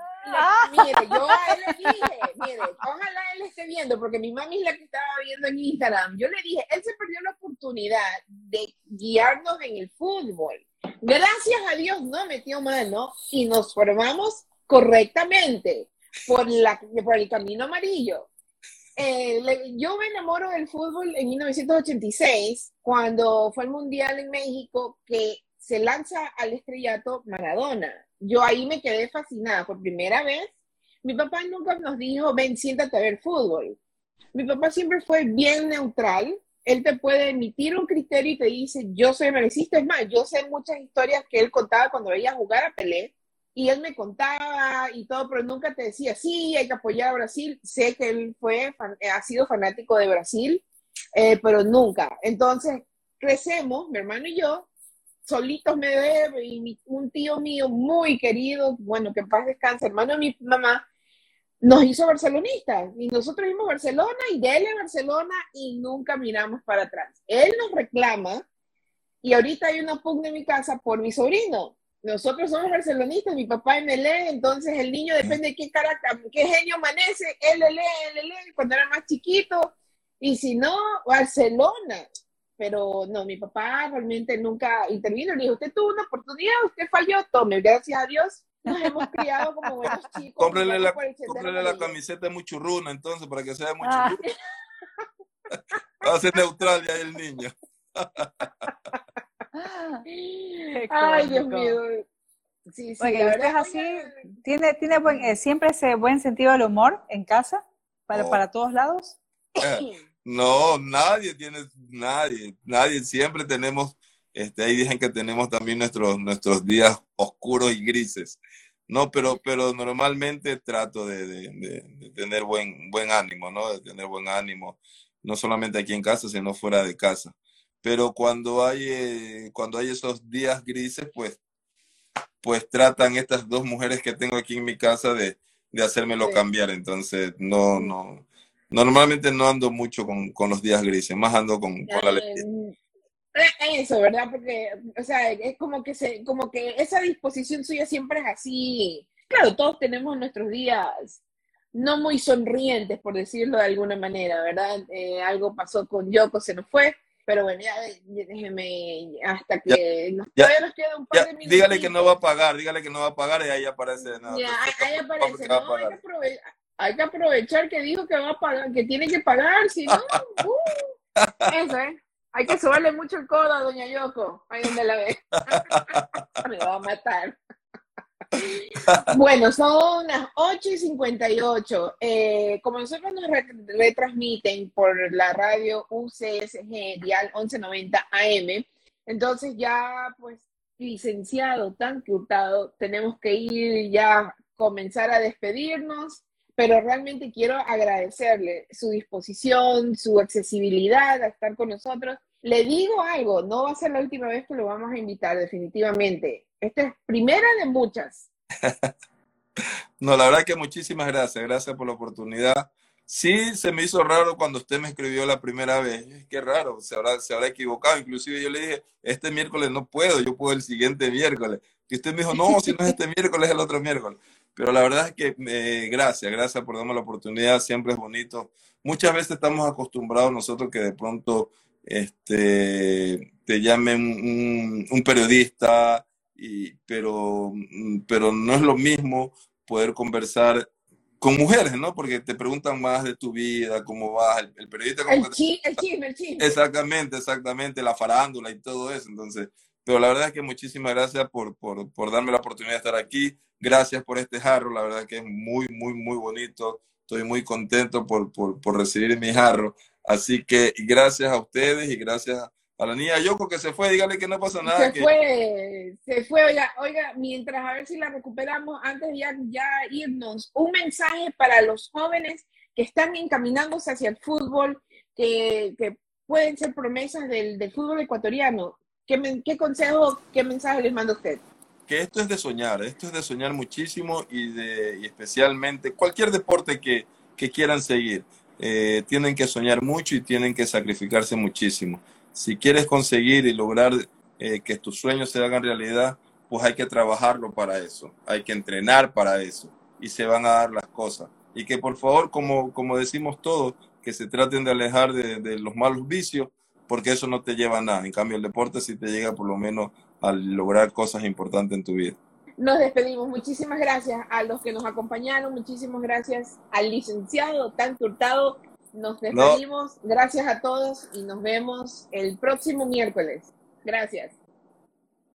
B: Mire, yo a él le dije, mire, ojalá él esté viendo, porque mi mami es la que estaba viendo en Instagram. Yo le dije, él se perdió la oportunidad de guiarnos en el fútbol. Gracias a Dios no metió mano y nos formamos correctamente por, la, por el camino amarillo. Eh, yo me enamoro del fútbol en 1986, cuando fue el Mundial en México, que se lanza al estrellato Maradona. Yo ahí me quedé fascinada por primera vez. Mi papá nunca nos dijo, ven, siéntate a ver fútbol. Mi papá siempre fue bien neutral. Él te puede emitir un criterio y te dice, yo soy merecista. Es más, yo sé muchas historias que él contaba cuando veía jugar a Pelé y él me contaba y todo, pero nunca te decía, sí, hay que apoyar a Brasil. Sé que él fue, ha sido fanático de Brasil, eh, pero nunca. Entonces, crecemos, mi hermano y yo, solitos me ve, y un tío mío muy querido, bueno, que en paz descanse, hermano de mi mamá, nos hizo barcelonistas. Y nosotros vimos Barcelona y dele Barcelona y nunca miramos para atrás. Él nos reclama y ahorita hay una pugna en mi casa por mi sobrino nosotros somos barcelonistas, mi papá MLE, entonces el niño depende de qué carácter, qué genio amanece, él lee, él lee, cuando era más chiquito, y si no, Barcelona. Pero no, mi papá realmente nunca intervino, le dijo, usted tuvo una oportunidad, usted falló, tome, gracias a Dios, nos hemos criado como buenos chicos.
D: Cómprele la, cómprele la camiseta de muchurruna, entonces, para que sea de muchurruna. Ah. Va a ser neutral ya el niño.
B: Ay, Dios mío.
C: Sí, sí, es así, tiene, tiene buen, eh, siempre ese buen sentido del humor en casa, para, oh. para todos lados.
D: Eh, no, nadie tiene, nadie, nadie, siempre tenemos, este, ahí dicen que tenemos también nuestros, nuestros días oscuros y grises, no, pero, pero normalmente trato de, de, tener buen, buen ánimo, ¿no? De tener buen ánimo, no solamente aquí en casa, sino fuera de casa pero cuando hay, eh, cuando hay esos días grises, pues, pues tratan estas dos mujeres que tengo aquí en mi casa de, de hacérmelo cambiar. Entonces, no, no, normalmente no ando mucho con, con los días grises, más ando con, con la alegría.
B: Eh, eso, ¿verdad? Porque, o sea, es como que, se, como que esa disposición suya siempre es así. Claro, todos tenemos nuestros días no muy sonrientes, por decirlo de alguna manera, ¿verdad? Eh, algo pasó con Yoko, se nos fue, pero bueno, ya, déjeme hasta que nos, todavía nos queda un par de minutos.
D: Dígale que no va a pagar, dígale que no va a pagar y ahí aparece.
B: ya, ahí, aparece. No, hay, que aprovechar, hay, que aprovechar que dijo que va a pagar, que tiene que pagar, si no, uh, eso, ¿eh? Hay que subarle mucho el codo a Doña Yoko, ahí donde la ve. Me va a matar. Bueno, son las 8 y 58. Eh, como nosotros nos retransmiten por la radio UCSG, Dial 1190 AM, entonces ya, pues, licenciado, tan Hurtado, tenemos que ir ya comenzar a despedirnos, pero realmente quiero agradecerle su disposición, su accesibilidad a estar con nosotros. Le digo algo, no va a ser la última vez que lo vamos a invitar, definitivamente. Esta es primera de muchas.
D: no, la verdad que muchísimas gracias. Gracias por la oportunidad. Sí, se me hizo raro cuando usted me escribió la primera vez. Qué raro, se habrá, se habrá equivocado. Inclusive yo le dije, este miércoles no puedo, yo puedo el siguiente miércoles. Y usted me dijo, no, si no es este miércoles, es el otro miércoles. Pero la verdad es que eh, gracias, gracias por darme la oportunidad. Siempre es bonito. Muchas veces estamos acostumbrados nosotros que de pronto este, te llame un, un, periodista, y, pero, pero no es lo mismo poder conversar con mujeres, ¿no? Porque te preguntan más de tu vida, cómo vas, el, periodista...
B: El chisme, el chisme.
D: Exactamente, exactamente, la farándula y todo eso. Entonces, pero la verdad es que muchísimas gracias por, por, por darme la oportunidad de estar aquí. Gracias por este jarro, la verdad que es muy, muy, muy bonito. Estoy muy contento por, por, por recibir mi jarro. Así que gracias a ustedes y gracias a la niña Yoko que se fue, dígale que no pasa nada.
B: Se fue, se fue, oiga, oiga, mientras a ver si la recuperamos, antes de ya, ya irnos, un mensaje para los jóvenes que están encaminándose hacia el fútbol, que, que pueden ser promesas del, del fútbol ecuatoriano. ¿Qué, ¿Qué consejo, qué mensaje les manda usted?
D: Que esto es de soñar, esto es de soñar muchísimo y, de, y especialmente cualquier deporte que, que quieran seguir. Eh, tienen que soñar mucho y tienen que sacrificarse muchísimo si quieres conseguir y lograr eh, que tus sueños se hagan realidad, pues hay que trabajarlo para eso, hay que entrenar para eso y se van a dar las cosas. Y que por favor, como, como decimos todos, que se traten de alejar de los malos vicios, porque eso no te lleva a nada. En cambio, el deporte sí te llega por lo menos a lograr cosas importantes en tu vida.
B: Nos despedimos. Muchísimas gracias a los que nos acompañaron. Muchísimas gracias al licenciado Tanto Hurtado nos despedimos. Gracias a todos y nos vemos el próximo miércoles. Gracias.